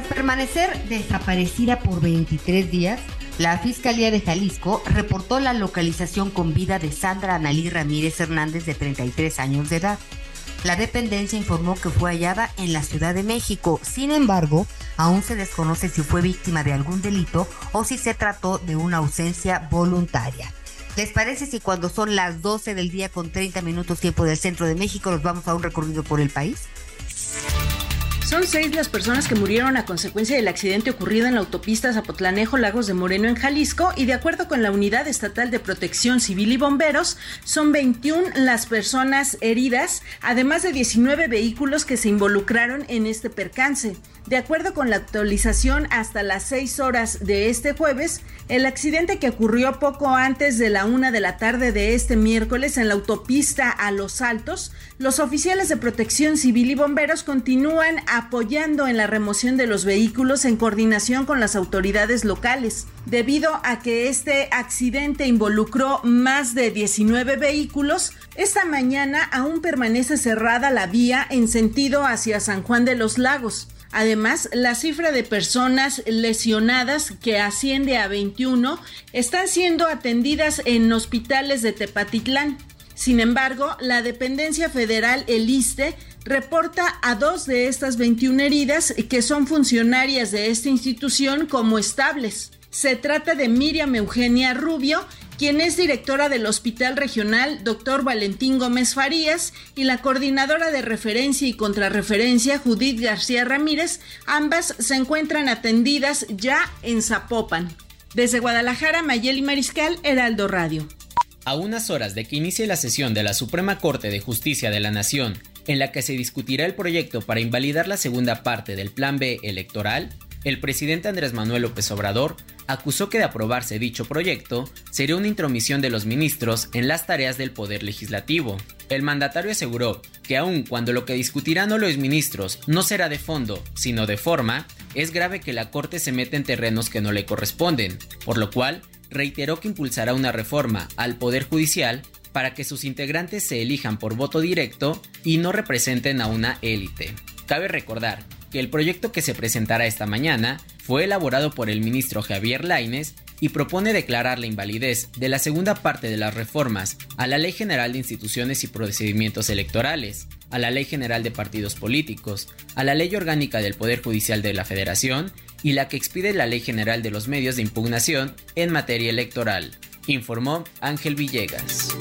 Tras permanecer desaparecida por 23 días, la Fiscalía de Jalisco reportó la localización con vida de Sandra Analí Ramírez Hernández de 33 años de edad. La dependencia informó que fue hallada en la Ciudad de México. Sin embargo, aún se desconoce si fue víctima de algún delito o si se trató de una ausencia voluntaria. ¿Les parece si cuando son las 12 del día con 30 minutos tiempo del centro de México nos vamos a un recorrido por el país? Son seis las personas que murieron a consecuencia del accidente ocurrido en la autopista Zapotlanejo Lagos de Moreno en Jalisco y de acuerdo con la Unidad Estatal de Protección Civil y Bomberos, son 21 las personas heridas, además de 19 vehículos que se involucraron en este percance. De acuerdo con la actualización hasta las 6 horas de este jueves, el accidente que ocurrió poco antes de la una de la tarde de este miércoles en la autopista a Los Altos, los oficiales de protección civil y bomberos continúan apoyando en la remoción de los vehículos en coordinación con las autoridades locales. Debido a que este accidente involucró más de 19 vehículos, esta mañana aún permanece cerrada la vía en sentido hacia San Juan de los Lagos. Además, la cifra de personas lesionadas, que asciende a 21, están siendo atendidas en hospitales de Tepatitlán. Sin embargo, la dependencia federal, el ISTE, reporta a dos de estas 21 heridas que son funcionarias de esta institución como estables. Se trata de Miriam Eugenia Rubio, quien es directora del Hospital Regional Dr. Valentín Gómez Farías, y la coordinadora de referencia y contrarreferencia Judith García Ramírez. Ambas se encuentran atendidas ya en Zapopan. Desde Guadalajara, Mayeli Mariscal, Heraldo Radio. A unas horas de que inicie la sesión de la Suprema Corte de Justicia de la Nación, en la que se discutirá el proyecto para invalidar la segunda parte del Plan B electoral, el presidente Andrés Manuel López Obrador acusó que de aprobarse dicho proyecto sería una intromisión de los ministros en las tareas del Poder Legislativo. El mandatario aseguró que aun cuando lo que discutirán los ministros no será de fondo, sino de forma, es grave que la Corte se meta en terrenos que no le corresponden, por lo cual reiteró que impulsará una reforma al Poder Judicial para que sus integrantes se elijan por voto directo y no representen a una élite. Cabe recordar que el proyecto que se presentará esta mañana fue elaborado por el ministro Javier Laines y propone declarar la invalidez de la segunda parte de las reformas a la Ley General de Instituciones y Procedimientos Electorales, a la Ley General de Partidos Políticos, a la Ley Orgánica del Poder Judicial de la Federación y la que expide la Ley General de los Medios de Impugnación en materia electoral, informó Ángel Villegas.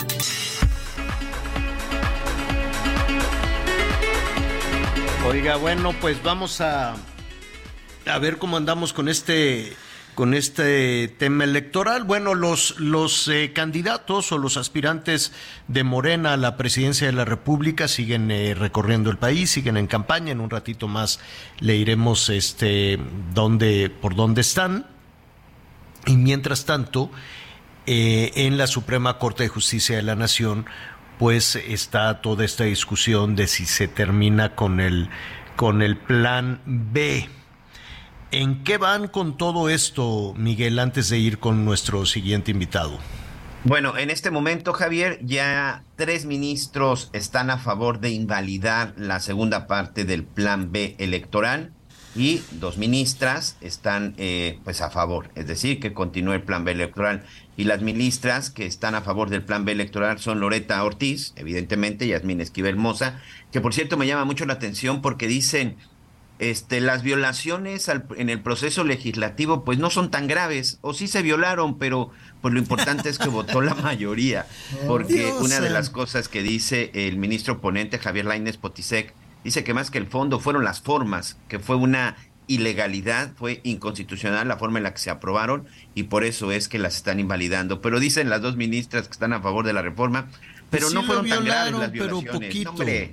Oiga, bueno, pues vamos a, a ver cómo andamos con este con este tema electoral. Bueno, los, los eh, candidatos o los aspirantes de Morena a la presidencia de la República siguen eh, recorriendo el país, siguen en campaña. En un ratito más le iremos este, dónde, por dónde están. Y mientras tanto, eh, en la Suprema Corte de Justicia de la Nación, pues está toda esta discusión de si se termina con el, con el plan B ¿En qué van con todo esto, Miguel, antes de ir con nuestro siguiente invitado? Bueno, en este momento, Javier, ya tres ministros están a favor de invalidar la segunda parte del Plan B electoral y dos ministras están eh, pues a favor, es decir, que continúe el Plan B electoral. Y las ministras que están a favor del Plan B electoral son Loreta Ortiz, evidentemente, Yasmín Esquivel Moza, que por cierto me llama mucho la atención porque dicen este, las violaciones en el proceso legislativo pues no son tan graves, o sí se violaron, pero pues lo importante es que votó la mayoría, porque una de las cosas que dice el ministro ponente Javier Lainez Potisek, dice que más que el fondo fueron las formas, que fue una ilegalidad, fue inconstitucional la forma en la que se aprobaron y por eso es que las están invalidando. Pero dicen las dos ministras que están a favor de la reforma, pero no fueron tan graves las violaciones.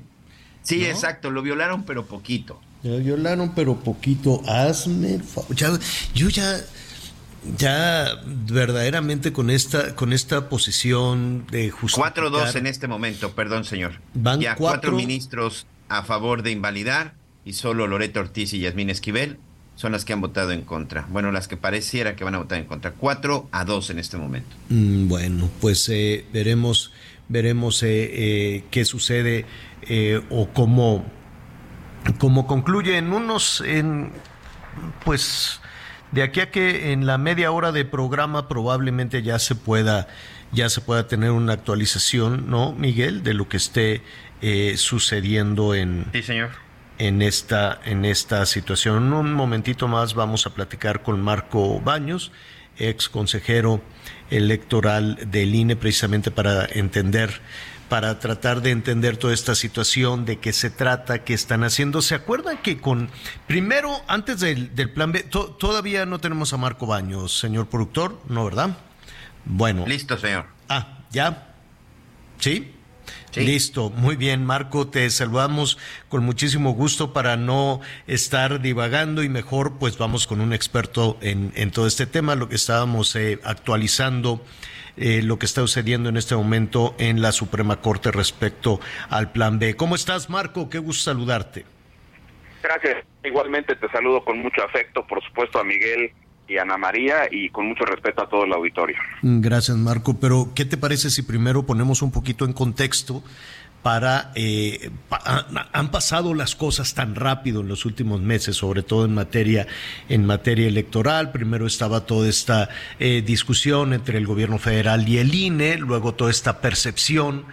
Sí, exacto, lo violaron pero poquito. Me violaron, pero poquito. Hazme. Ya, yo ya, ya verdaderamente con esta, con esta posición de justicia. 4-2 en este momento, perdón, señor. Van ya cuatro... ministros a favor de invalidar y solo Loreto Ortiz y Yasmín Esquivel son las que han votado en contra. Bueno, las que pareciera que van a votar en contra. 4 a 2 en este momento. Mm, bueno, pues eh, veremos, veremos eh, eh, qué sucede o cómo como concluye en unos, pues, de aquí a que en la media hora de programa probablemente ya se pueda, ya se pueda tener una actualización, ¿no, Miguel, de lo que esté eh, sucediendo en, sí, señor. en esta, en esta situación. En un momentito más vamos a platicar con Marco Baños, ex consejero electoral del INE, precisamente para entender para tratar de entender toda esta situación, de qué se trata, qué están haciendo. ¿Se acuerdan que con, primero, antes del, plan B, todavía no tenemos a Marco Baños, señor productor, ¿no, verdad? Bueno. Listo, señor. Ah, ¿ya? ¿Sí? Listo, muy bien, Marco, te saludamos con muchísimo gusto para no estar divagando y mejor, pues vamos con un experto en, en todo este tema, lo que estábamos eh, actualizando eh, lo que está sucediendo en este momento en la Suprema Corte respecto al Plan B. ¿Cómo estás, Marco? Qué gusto saludarte. Gracias. Igualmente te saludo con mucho afecto, por supuesto, a Miguel y Ana María y con mucho respeto a todo el auditorio. Gracias, Marco. Pero, ¿qué te parece si primero ponemos un poquito en contexto para... Eh, han pasado las cosas tan rápido en los últimos meses, sobre todo en materia, en materia electoral. Primero estaba toda esta eh, discusión entre el gobierno federal y el INE, luego toda esta percepción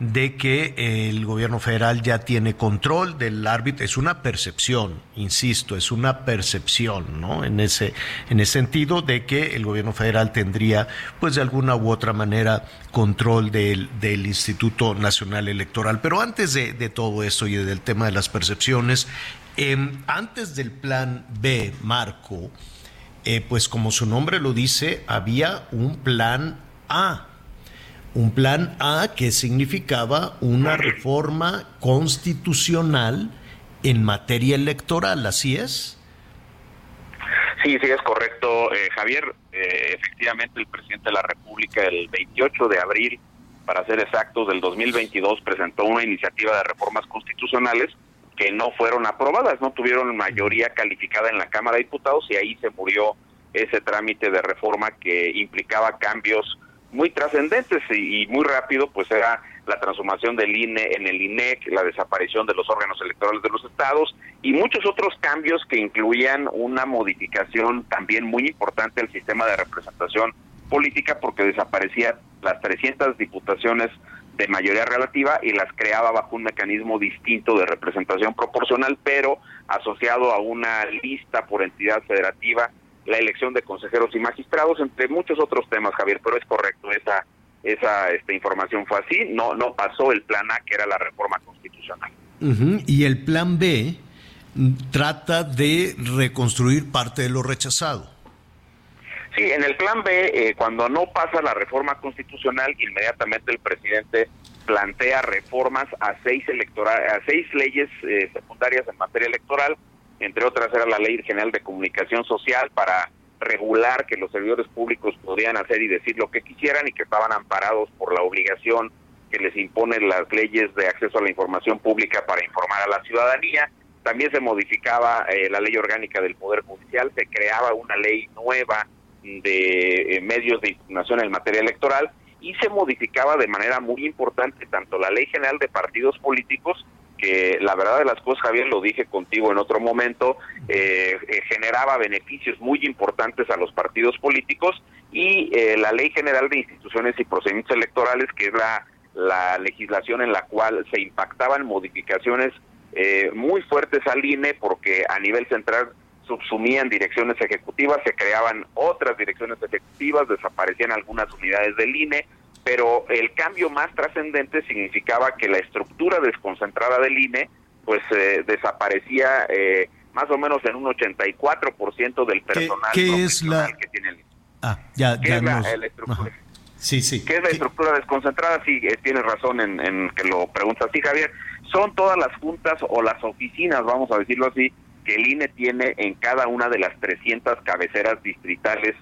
de que el gobierno federal ya tiene control del árbitro. Es una percepción, insisto, es una percepción, ¿no? En ese, en ese sentido de que el gobierno federal tendría, pues de alguna u otra manera, control del, del Instituto Nacional Electoral. Pero antes de, todo esto y del tema de las percepciones, em, antes del plan B, Marco, eh, pues como su nombre lo dice, había un plan A un plan A que significaba una reforma constitucional en materia electoral, ¿así es? Sí, sí, es correcto, eh, Javier. Eh, efectivamente, el presidente de la República el 28 de abril, para ser exactos, del 2022, presentó una iniciativa de reformas constitucionales que no fueron aprobadas, no tuvieron mayoría calificada en la Cámara de Diputados y ahí se murió ese trámite de reforma que implicaba cambios muy trascendentes y, muy rápido, pues era la transformación del INE en el INEC, la desaparición de los órganos electorales de los estados y muchos otros cambios que incluían una modificación también muy importante al sistema de representación política porque desaparecían las 300 diputaciones de mayoría relativa y las creaba bajo un mecanismo distinto de representación proporcional, pero asociado a una lista por entidad federativa la elección de consejeros y magistrados, entre muchos otros temas, Javier, pero es correcto, esa, esa esta información fue así, no, no pasó el plan A, que era la reforma constitucional. Y el plan B, trata de reconstruir parte de lo rechazado. Sí, en el plan B, eh, cuando no pasa la reforma constitucional, inmediatamente el presidente plantea reformas a seis, a seis leyes eh, secundarias en materia electoral, entre otras era la Ley General de Comunicación Social para regular que los servidores públicos podían hacer y decir lo que quisieran y que estaban amparados por la obligación que les imponen las leyes de acceso a la información pública para informar a la ciudadanía. También se modificaba eh, la ley orgánica del Poder Judicial, se creaba una ley nueva de eh, medios de información en materia electoral y se modificaba de manera muy importante tanto la ley general de partidos políticos que la verdad de las cosas, Javier, lo dije contigo en otro momento, eh, eh, generaba beneficios muy importantes a los partidos políticos y la Ley General de Instituciones y Procedimientos Electorales, que es la, la legislación en la cual se impactaban modificaciones muy fuertes al INE, porque a nivel central subsumían direcciones ejecutivas, se creaban otras direcciones ejecutivas, desaparecían algunas unidades del INE, pero el cambio más trascendente significaba que la estructura desconcentrada del INE pues eh, desaparecía eh, más o menos en un 84% del personal ¿Qué, es la... que tiene el INE. Ah, ya, ya es la, estructura? Sí, sí. ¿Qué es la estructura desconcentrada? Sí, eh, tienes razón en, en que lo preguntas así, Javier. Son todas las juntas o las oficinas, vamos a decirlo así, que el INE tiene en cada una de las 300 cabeceras distritales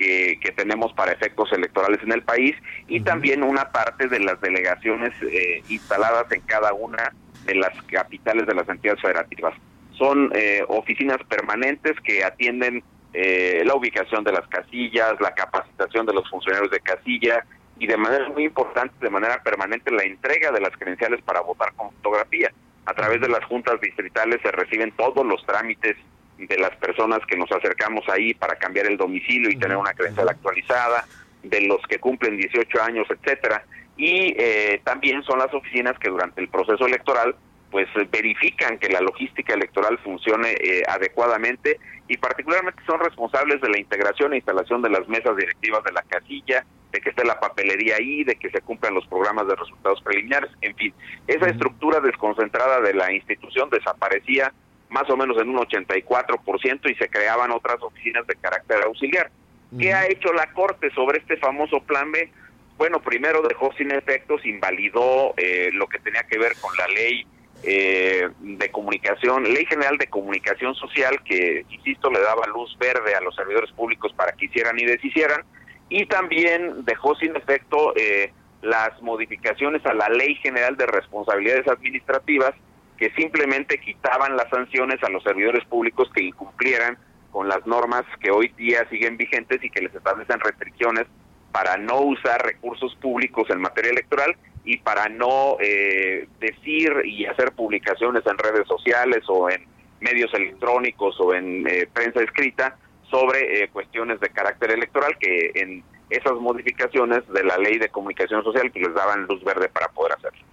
que, tenemos para efectos electorales en el país y también una parte de las delegaciones eh, instaladas en cada una de las capitales de las entidades federativas. Son eh, oficinas permanentes que atienden eh, la ubicación de las casillas, la capacitación de los funcionarios de casilla y de manera muy importante, de manera permanente, la entrega de las credenciales para votar con fotografía. A través de las juntas distritales se reciben todos los trámites de las personas que nos acercamos ahí para cambiar el domicilio y tener una credencial actualizada, de los que cumplen 18 años, etcétera. Y eh, también son las oficinas que durante el proceso electoral pues verifican que la logística electoral funcione eh, adecuadamente y particularmente son responsables de la integración e instalación de las mesas directivas de la casilla, de que esté la papelería ahí, de que se cumplan los programas de resultados preliminares, en fin, esa estructura desconcentrada de la institución desaparecía más o menos en un 84% y se creaban otras oficinas de carácter auxiliar. ¿Qué ha hecho la Corte sobre este famoso plan B? Bueno, primero dejó sin efectos, invalidó eh, lo que tenía que ver con la ley eh, de comunicación, ley general de comunicación social que, insisto, le daba luz verde a los servidores públicos para que hicieran y deshicieran, y también dejó sin efecto eh, las modificaciones a la ley general de responsabilidades administrativas que simplemente quitaban las sanciones a los servidores públicos que incumplieran con las normas que hoy día siguen vigentes y que les establecen restricciones para no usar recursos públicos en materia electoral y para no eh, decir y hacer publicaciones en redes sociales o en medios electrónicos o en eh, prensa escrita sobre eh, cuestiones de carácter electoral que en esas modificaciones de la ley de comunicación social que les daban luz verde para poder hacerlo.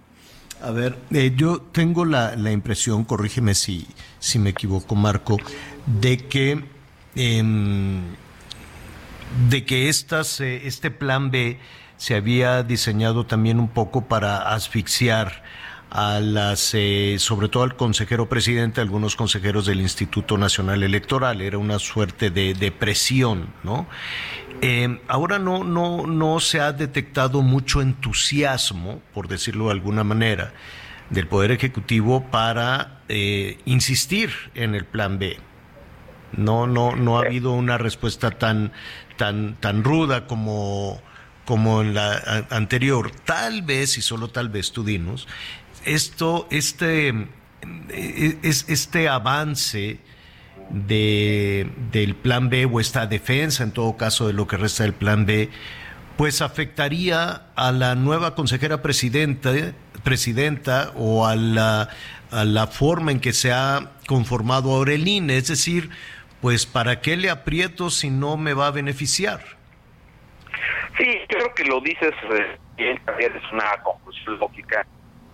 A ver, yo tengo la, la, impresión, corrígeme si, si me equivoco, Marco, de que em, de que estas, este plan B se había diseñado también un poco para asfixiar a las, eh, sobre todo al consejero presidente, algunos consejeros del Instituto Nacional Electoral. Era una suerte de, de presión, ¿no? Eh, ahora no, no, no se ha detectado mucho entusiasmo, por decirlo de alguna manera, del Poder Ejecutivo para eh, insistir en el Plan B. No, no, no ha habido una respuesta tan, tan, tan ruda como como en la anterior, tal vez, y solo tal vez tú dinos, esto, este, e, es, este avance de, del plan B o esta defensa en todo caso de lo que resta del plan B, pues afectaría a la nueva consejera presidenta, presidenta o a la, a la forma en que se ha conformado ahora el INE, es decir, pues ¿para qué le aprieto si no me va a beneficiar? Sí, creo que lo dices eh, bien, es una conclusión lógica.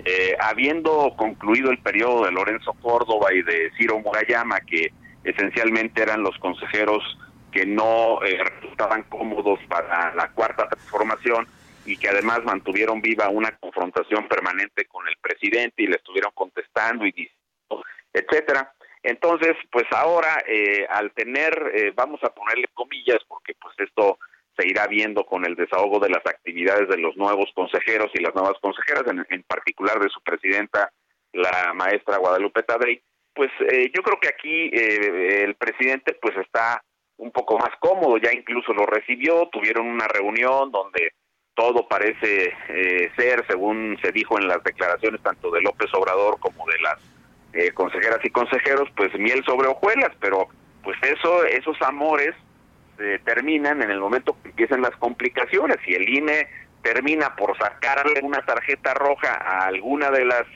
Eh, habiendo concluido el periodo de Lorenzo Córdoba y de Ciro Murayama, que esencialmente eran los consejeros que no eh, resultaban cómodos para la cuarta transformación y que además mantuvieron viva una confrontación permanente con el presidente y le estuvieron contestando y diciendo, etcétera. Entonces, pues ahora, eh, al tener, eh, vamos a ponerle comillas, porque pues esto se irá viendo con el desahogo de las actividades de los nuevos consejeros y las nuevas consejeras, en, particular de su presidenta, la maestra Guadalupe Tadei, pues eh, yo creo que aquí el presidente pues está un poco más cómodo, ya incluso lo recibió, tuvieron una reunión donde todo parece ser, según se dijo en las declaraciones tanto de López Obrador como de las eh, consejeras y consejeros, pues miel sobre hojuelas, pero pues eso, esos amores eh, terminan en el momento que empiezan las complicaciones y el INE termina por sacarle una tarjeta roja a alguna de las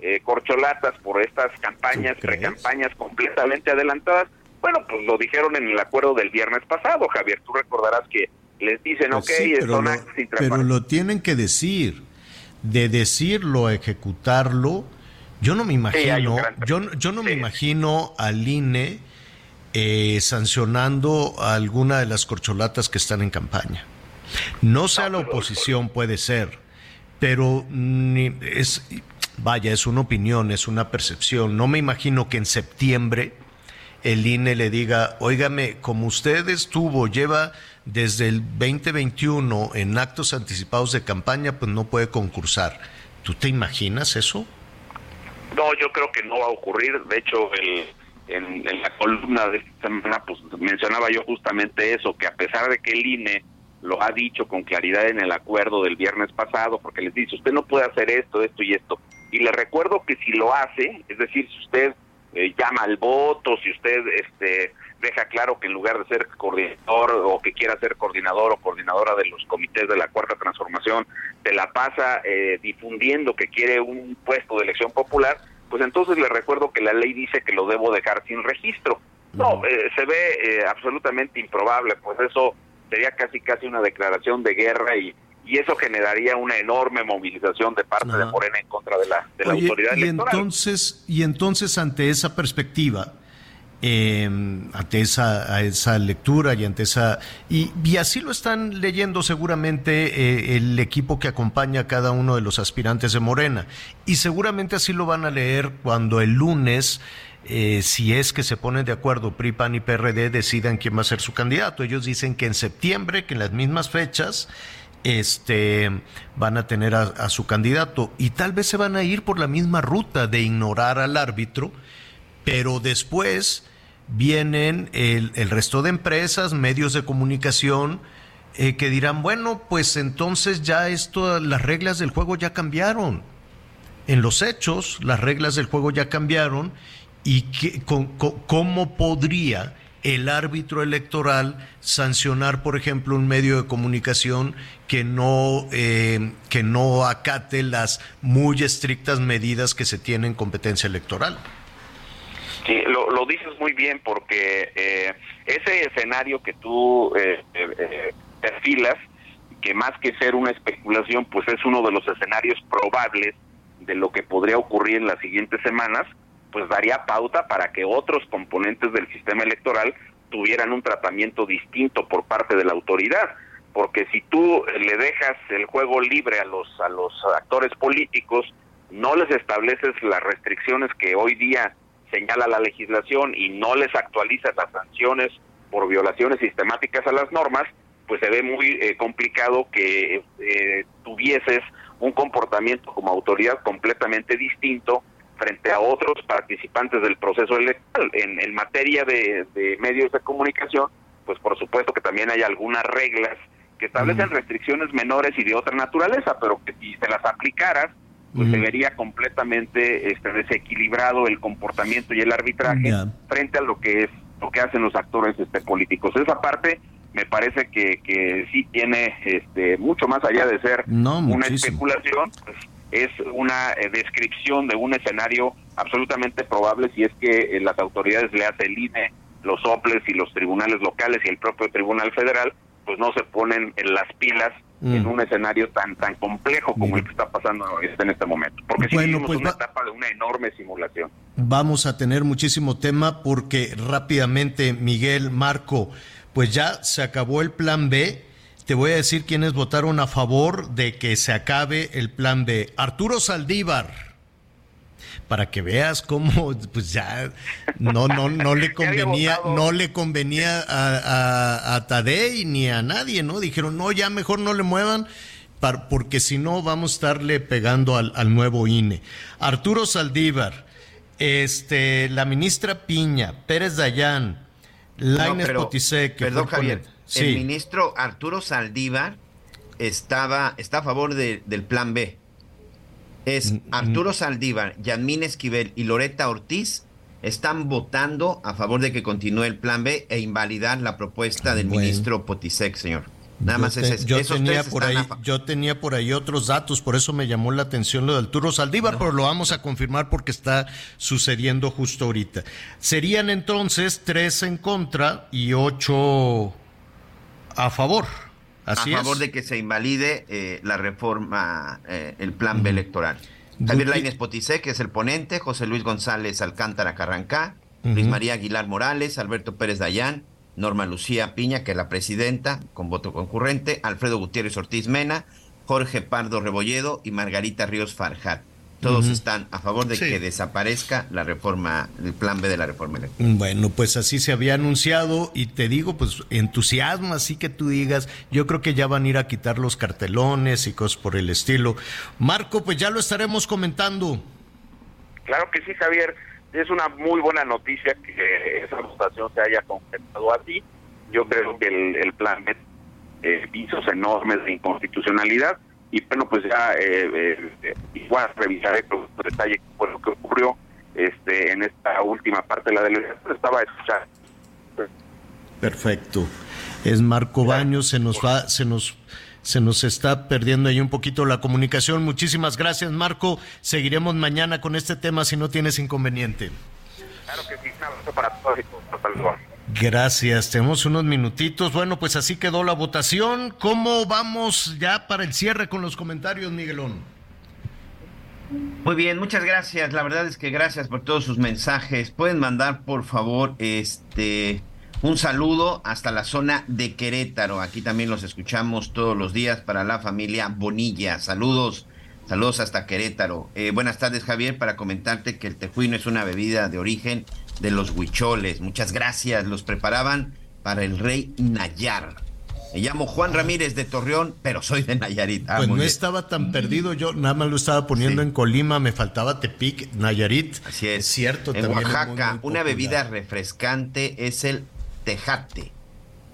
eh, corcholatas por estas campañas, precampañas completamente adelantadas. Bueno, pues lo dijeron en el acuerdo del viernes pasado, Javier. Tú recordarás que les dicen, pues ok, pero, lo, pero lo tienen que decir. De decirlo a ejecutarlo, yo no me imagino, yo, yo no me imagino al INE eh, sancionando a alguna de las corcholatas que están en campaña. No sea la oposición, puede ser, pero es, vaya, es una opinión, es una percepción. No me imagino que en septiembre el INE le diga, óigame, como usted estuvo, lleva desde el 2021 en actos anticipados de campaña, pues no puede concursar. ¿Tú te imaginas eso? No, yo creo que no va a ocurrir. De hecho, el, en, la columna de esta semana, pues mencionaba yo justamente eso, que a pesar de que el INE lo ha dicho con claridad en el acuerdo del viernes pasado, porque les dice, usted no puede hacer esto, esto y esto. Y le recuerdo que si lo hace, es decir, si usted eh, llama al voto, si usted este, deja claro que en lugar de ser coordinador o que quiera ser coordinador o coordinadora de los comités de la cuarta transformación, te la pasa eh, difundiendo que quiere un puesto de elección popular, pues entonces le recuerdo que la ley dice que lo debo dejar sin registro. No, eh, se ve eh, absolutamente improbable, pues eso sería casi casi una declaración de guerra y, y eso generaría una enorme movilización de parte de Morena en contra de la, de la autoridad y Entonces, y entonces ante esa perspectiva, eh, ante esa, a esa lectura y ante esa... Y, así lo están leyendo seguramente eh, el equipo que acompaña a cada uno de los aspirantes de Morena. Y seguramente así lo van a leer cuando el lunes... Eh, si es que se ponen de acuerdo PRI, PAN y PRD, decidan quién va a ser su candidato. Ellos dicen que en septiembre, que en las mismas fechas, este, van a tener a, su candidato y tal vez se van a ir por la misma ruta de ignorar al árbitro, pero después vienen el, resto de empresas, medios de comunicación, eh, que dirán, bueno, pues entonces ya esto, las reglas del juego ya cambiaron. En los hechos, las reglas del juego ya cambiaron y que, cómo podría el árbitro electoral sancionar, por ejemplo, un medio de comunicación que no, eh, que no acate las muy estrictas medidas que se tienen en competencia electoral. Sí, lo, lo dices bien porque eh, ese escenario que tú eh, eh, perfilas, que más que ser una especulación, pues es uno de los escenarios probables de lo que podría ocurrir en las siguientes semanas, pues daría pauta para que otros componentes del sistema electoral tuvieran un tratamiento distinto por parte de la autoridad, porque si tú le dejas el juego libre a los a los actores políticos, no les estableces las restricciones que hoy día señala la legislación y no les actualiza las sanciones por violaciones sistemáticas a las normas, pues se ve muy eh, complicado que eh, tuvieses un comportamiento como autoridad completamente distinto frente a otros participantes del proceso electoral. En, en materia de, medios de comunicación, pues por supuesto que también hay algunas reglas que establecen restricciones menores y de otra naturaleza, pero que si se las aplicaras, pues se vería completamente este, desequilibrado el comportamiento y el arbitraje frente a lo que es lo que hacen los actores este, políticos. Esa parte me parece que, que sí tiene este, mucho más allá de ser una especulación, pues, es una eh, descripción de un escenario absolutamente probable si es que eh, las autoridades le hacen el INE, los OPLES y los tribunales locales y el propio Tribunal Federal, pues no se ponen en las pilas en mm. un escenario tan tan complejo como el que está pasando en este momento. Porque si bueno, pues una etapa de una enorme simulación. Vamos a tener muchísimo tema porque rápidamente, Miguel, Marco, pues ya se acabó el plan B. Te voy a decir quiénes votaron a favor de que se acabe el plan B. Arturo Saldívar, para que veas cómo, pues ya no, no, no le convenía, no le convenía a, a, Tadei ni a nadie, ¿no? Dijeron, no, ya mejor no le muevan porque si no vamos a estarle pegando al, al, nuevo INE. Arturo Saldívar, este, la ministra Piña, Pérez Dayán, Laines no, Perdón, Javier. El ministro Arturo Saldívar estaba, está a favor del plan B. Es mm, mm. Arturo Saldívar, Yamín Esquivel y Loreta Ortiz están votando a favor de que continúe el plan B e invalidar la propuesta del ministro Potisek, señor. Nada más es eso. Yo tenía, por ahí, yo tenía por ahí otros datos, por eso me llamó la atención lo del Arturo Saldívar, pero lo vamos a confirmar porque está sucediendo justo ahorita. Serían entonces tres en contra y ocho a favor. Así a favor de que se invalide eh, la reforma, eh, el plan B electoral. Javier Lainez Poticé, que es el ponente, José Luis González Alcántara Carrancá, Luis María Aguilar Morales, Alberto Pérez Dayán, Norma Lucía Piña, que es la presidenta, con voto concurrente, Alfredo Gutiérrez Ortiz Mena, Jorge Pardo Rebolledo y Margarita Ríos Farjat. Todos están a favor de que desaparezca la reforma, el plan B de la reforma electoral. Bueno, pues así se había anunciado y te digo, pues entusiasmo, así que tú digas, yo creo que ya van a ir a quitar los cartelones y cosas por el estilo. Marco, pues ya lo estaremos comentando. Claro que sí, Javier. Es una muy buena noticia que esa votación se haya concretado así. Yo creo que el, plan B eh, enormes de inconstitucionalidad y bueno pues ya eh, eh, igual revisaré con detalle qué fue lo que ocurrió este en esta última parte de la delegación estaba escuchando perfecto. Es Marco Baños se nos va se nos se nos está perdiendo ahí un poquito la comunicación. Muchísimas gracias Marco. Seguiremos mañana con este tema si no tienes inconveniente. Claro que sí un abrazo para todos y todos Gracias, tenemos unos minutitos. Bueno, pues así quedó la votación. ¿Cómo vamos ya para el cierre con los comentarios, Miguelón? Muy bien, muchas gracias. La verdad es que gracias por todos sus mensajes. Pueden mandar, por favor, este un saludo hasta la zona de Querétaro. Aquí también los escuchamos todos los días para la familia Bonilla. Saludos, saludos hasta Querétaro. Eh, buenas tardes, Javier, para comentarte que el tejuino es una bebida de origen de los huicholes. Muchas gracias. Los preparaban para el rey Nayar. Me llamo Juan Ramírez de Torreón, pero soy de Nayarit. Ah, pues no estaba tan perdido yo, nada más lo estaba poniendo en Colima, me faltaba Tepic, Nayarit. Así es. cierto, en Oaxaca, una bebida refrescante es el tejate.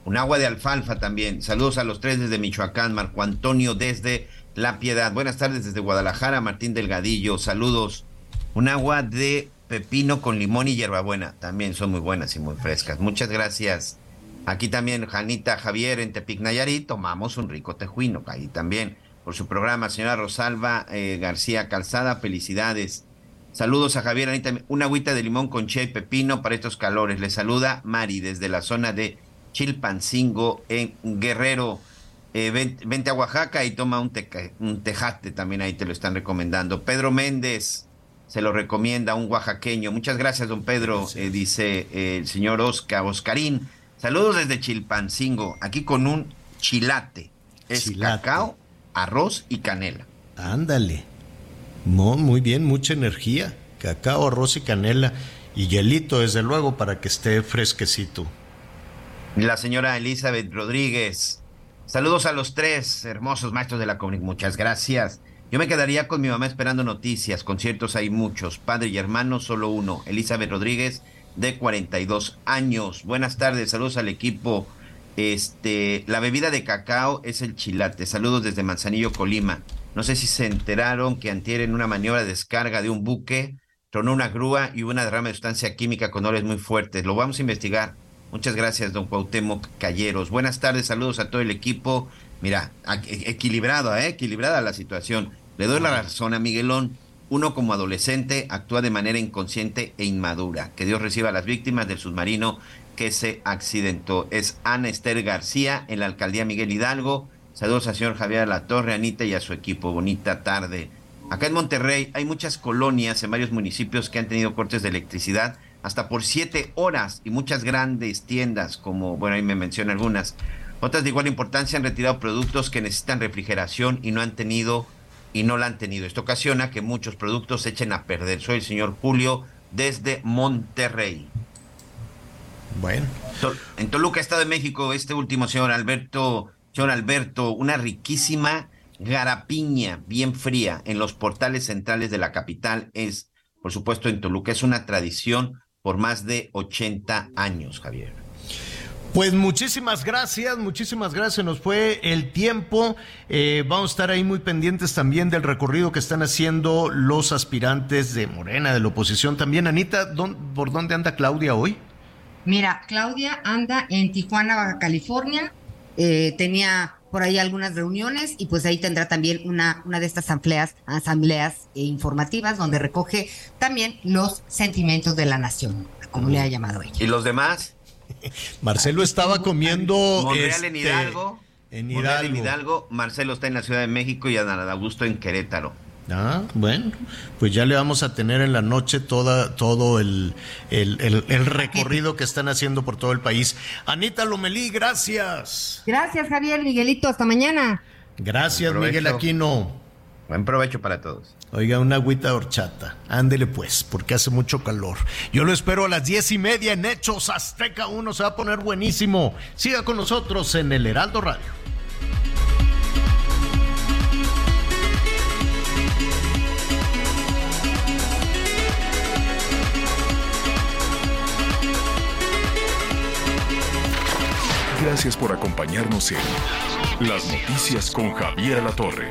Un agua de alfalfa también. Saludos a los tres desde Michoacán, Marco Antonio desde La Piedad. Buenas tardes desde Guadalajara, Martín Delgadillo. Saludos. Un agua de pepino con limón y hierbabuena. También son muy buenas y muy frescas. Muchas gracias. Aquí también Janita Javier en Tepic Nayarit tomamos un rico tejuino. Ahí también por su programa. Señora Rosalba eh, García Calzada, felicidades. Saludos a Javier. Una agüita de limón con che y pepino para estos calores. Le saluda Mari desde la zona de Chilpancingo en Guerrero. Eh, vente, a Oaxaca y toma un, un tejate también ahí te lo están recomendando. Pedro Méndez, se lo recomienda un oaxaqueño. Muchas gracias, don Pedro, eh, dice eh, el señor Oscar, Oscarín. Saludos desde Chilpancingo, aquí con un chilate. Es cacao, arroz y canela. Ándale. No, muy bien, mucha energía. Cacao, arroz y canela. Y hielito, desde luego, para que esté fresquecito. La señora Elizabeth Rodríguez. Saludos a los tres hermosos maestros de la comunidad. Muchas gracias. Yo me quedaría con mi mamá esperando noticias. Conciertos hay muchos. Padre y hermano, solo uno. Elizabeth Rodríguez, de 42 años. Buenas tardes, saludos al equipo. Este, la bebida de cacao es el chilate. Saludos desde Manzanillo, Colima. No sé si se enteraron que antier en una maniobra de descarga de un buque tronó una grúa y una derrama de sustancia química con olores muy fuertes. Lo vamos a investigar. Muchas gracias, don Cuauhtémoc Calleros. Buenas tardes, saludos a todo el equipo. Mira, e, equilibrado, ¿eh? equilibrada la situación. Le doy la razón a Miguelón. Uno como adolescente actúa de manera inconsciente e inmadura. Que Dios reciba a las víctimas del submarino que se accidentó. Es Ana Esther García en la alcaldía Miguel Hidalgo. Saludos al señor Javier La Torre, Anita y a su equipo. Bonita tarde. Acá en Monterrey hay muchas colonias en varios municipios que han tenido cortes de electricidad hasta por siete horas y muchas grandes tiendas, como, bueno, ahí me menciona algunas, otras de igual importancia han retirado productos que necesitan refrigeración y no han tenido y no la han tenido. Esto ocasiona que muchos productos se echen a perder. Soy el señor Julio desde Monterrey. Bueno. En Toluca, Estado de México, este último señor Alberto, señor Alberto, una riquísima garapiña bien fría en los portales centrales de la capital es, por supuesto, en Toluca. Es una tradición por más de 80 años, Javier. Pues muchísimas gracias, muchísimas gracias. Nos fue el tiempo. Eh, vamos a estar ahí muy pendientes también del recorrido que están haciendo los aspirantes de Morena, de la oposición también. Anita, ¿por dónde anda Claudia hoy? Mira, Claudia anda en Tijuana, Baja California. Eh, tenía por ahí algunas reuniones y pues ahí tendrá también una, una de estas asambleas, asambleas informativas donde recoge también los sentimientos de la nación, como le ha llamado ella. ¿Y los demás? Marcelo estaba comiendo... Monreal en este, Hidalgo. En Hidalgo. en Hidalgo. Marcelo está en la Ciudad de México y Adán Augusto en Querétaro. Ah, bueno, pues ya le vamos a tener en la noche toda, todo el, el, recorrido que están haciendo por todo el país. Anita Lomelí, gracias. Gracias, Javier Miguelito, hasta mañana. Gracias, Miguel Aquino. Buen provecho para todos. Oiga, una agüita de horchata. Ándele pues, porque hace mucho calor. Yo lo espero a las diez y media en Hechos Azteca 1. Se va a poner buenísimo. Siga con nosotros en el Heraldo Radio. Gracias por acompañarnos en Las Noticias con Javier La Torre.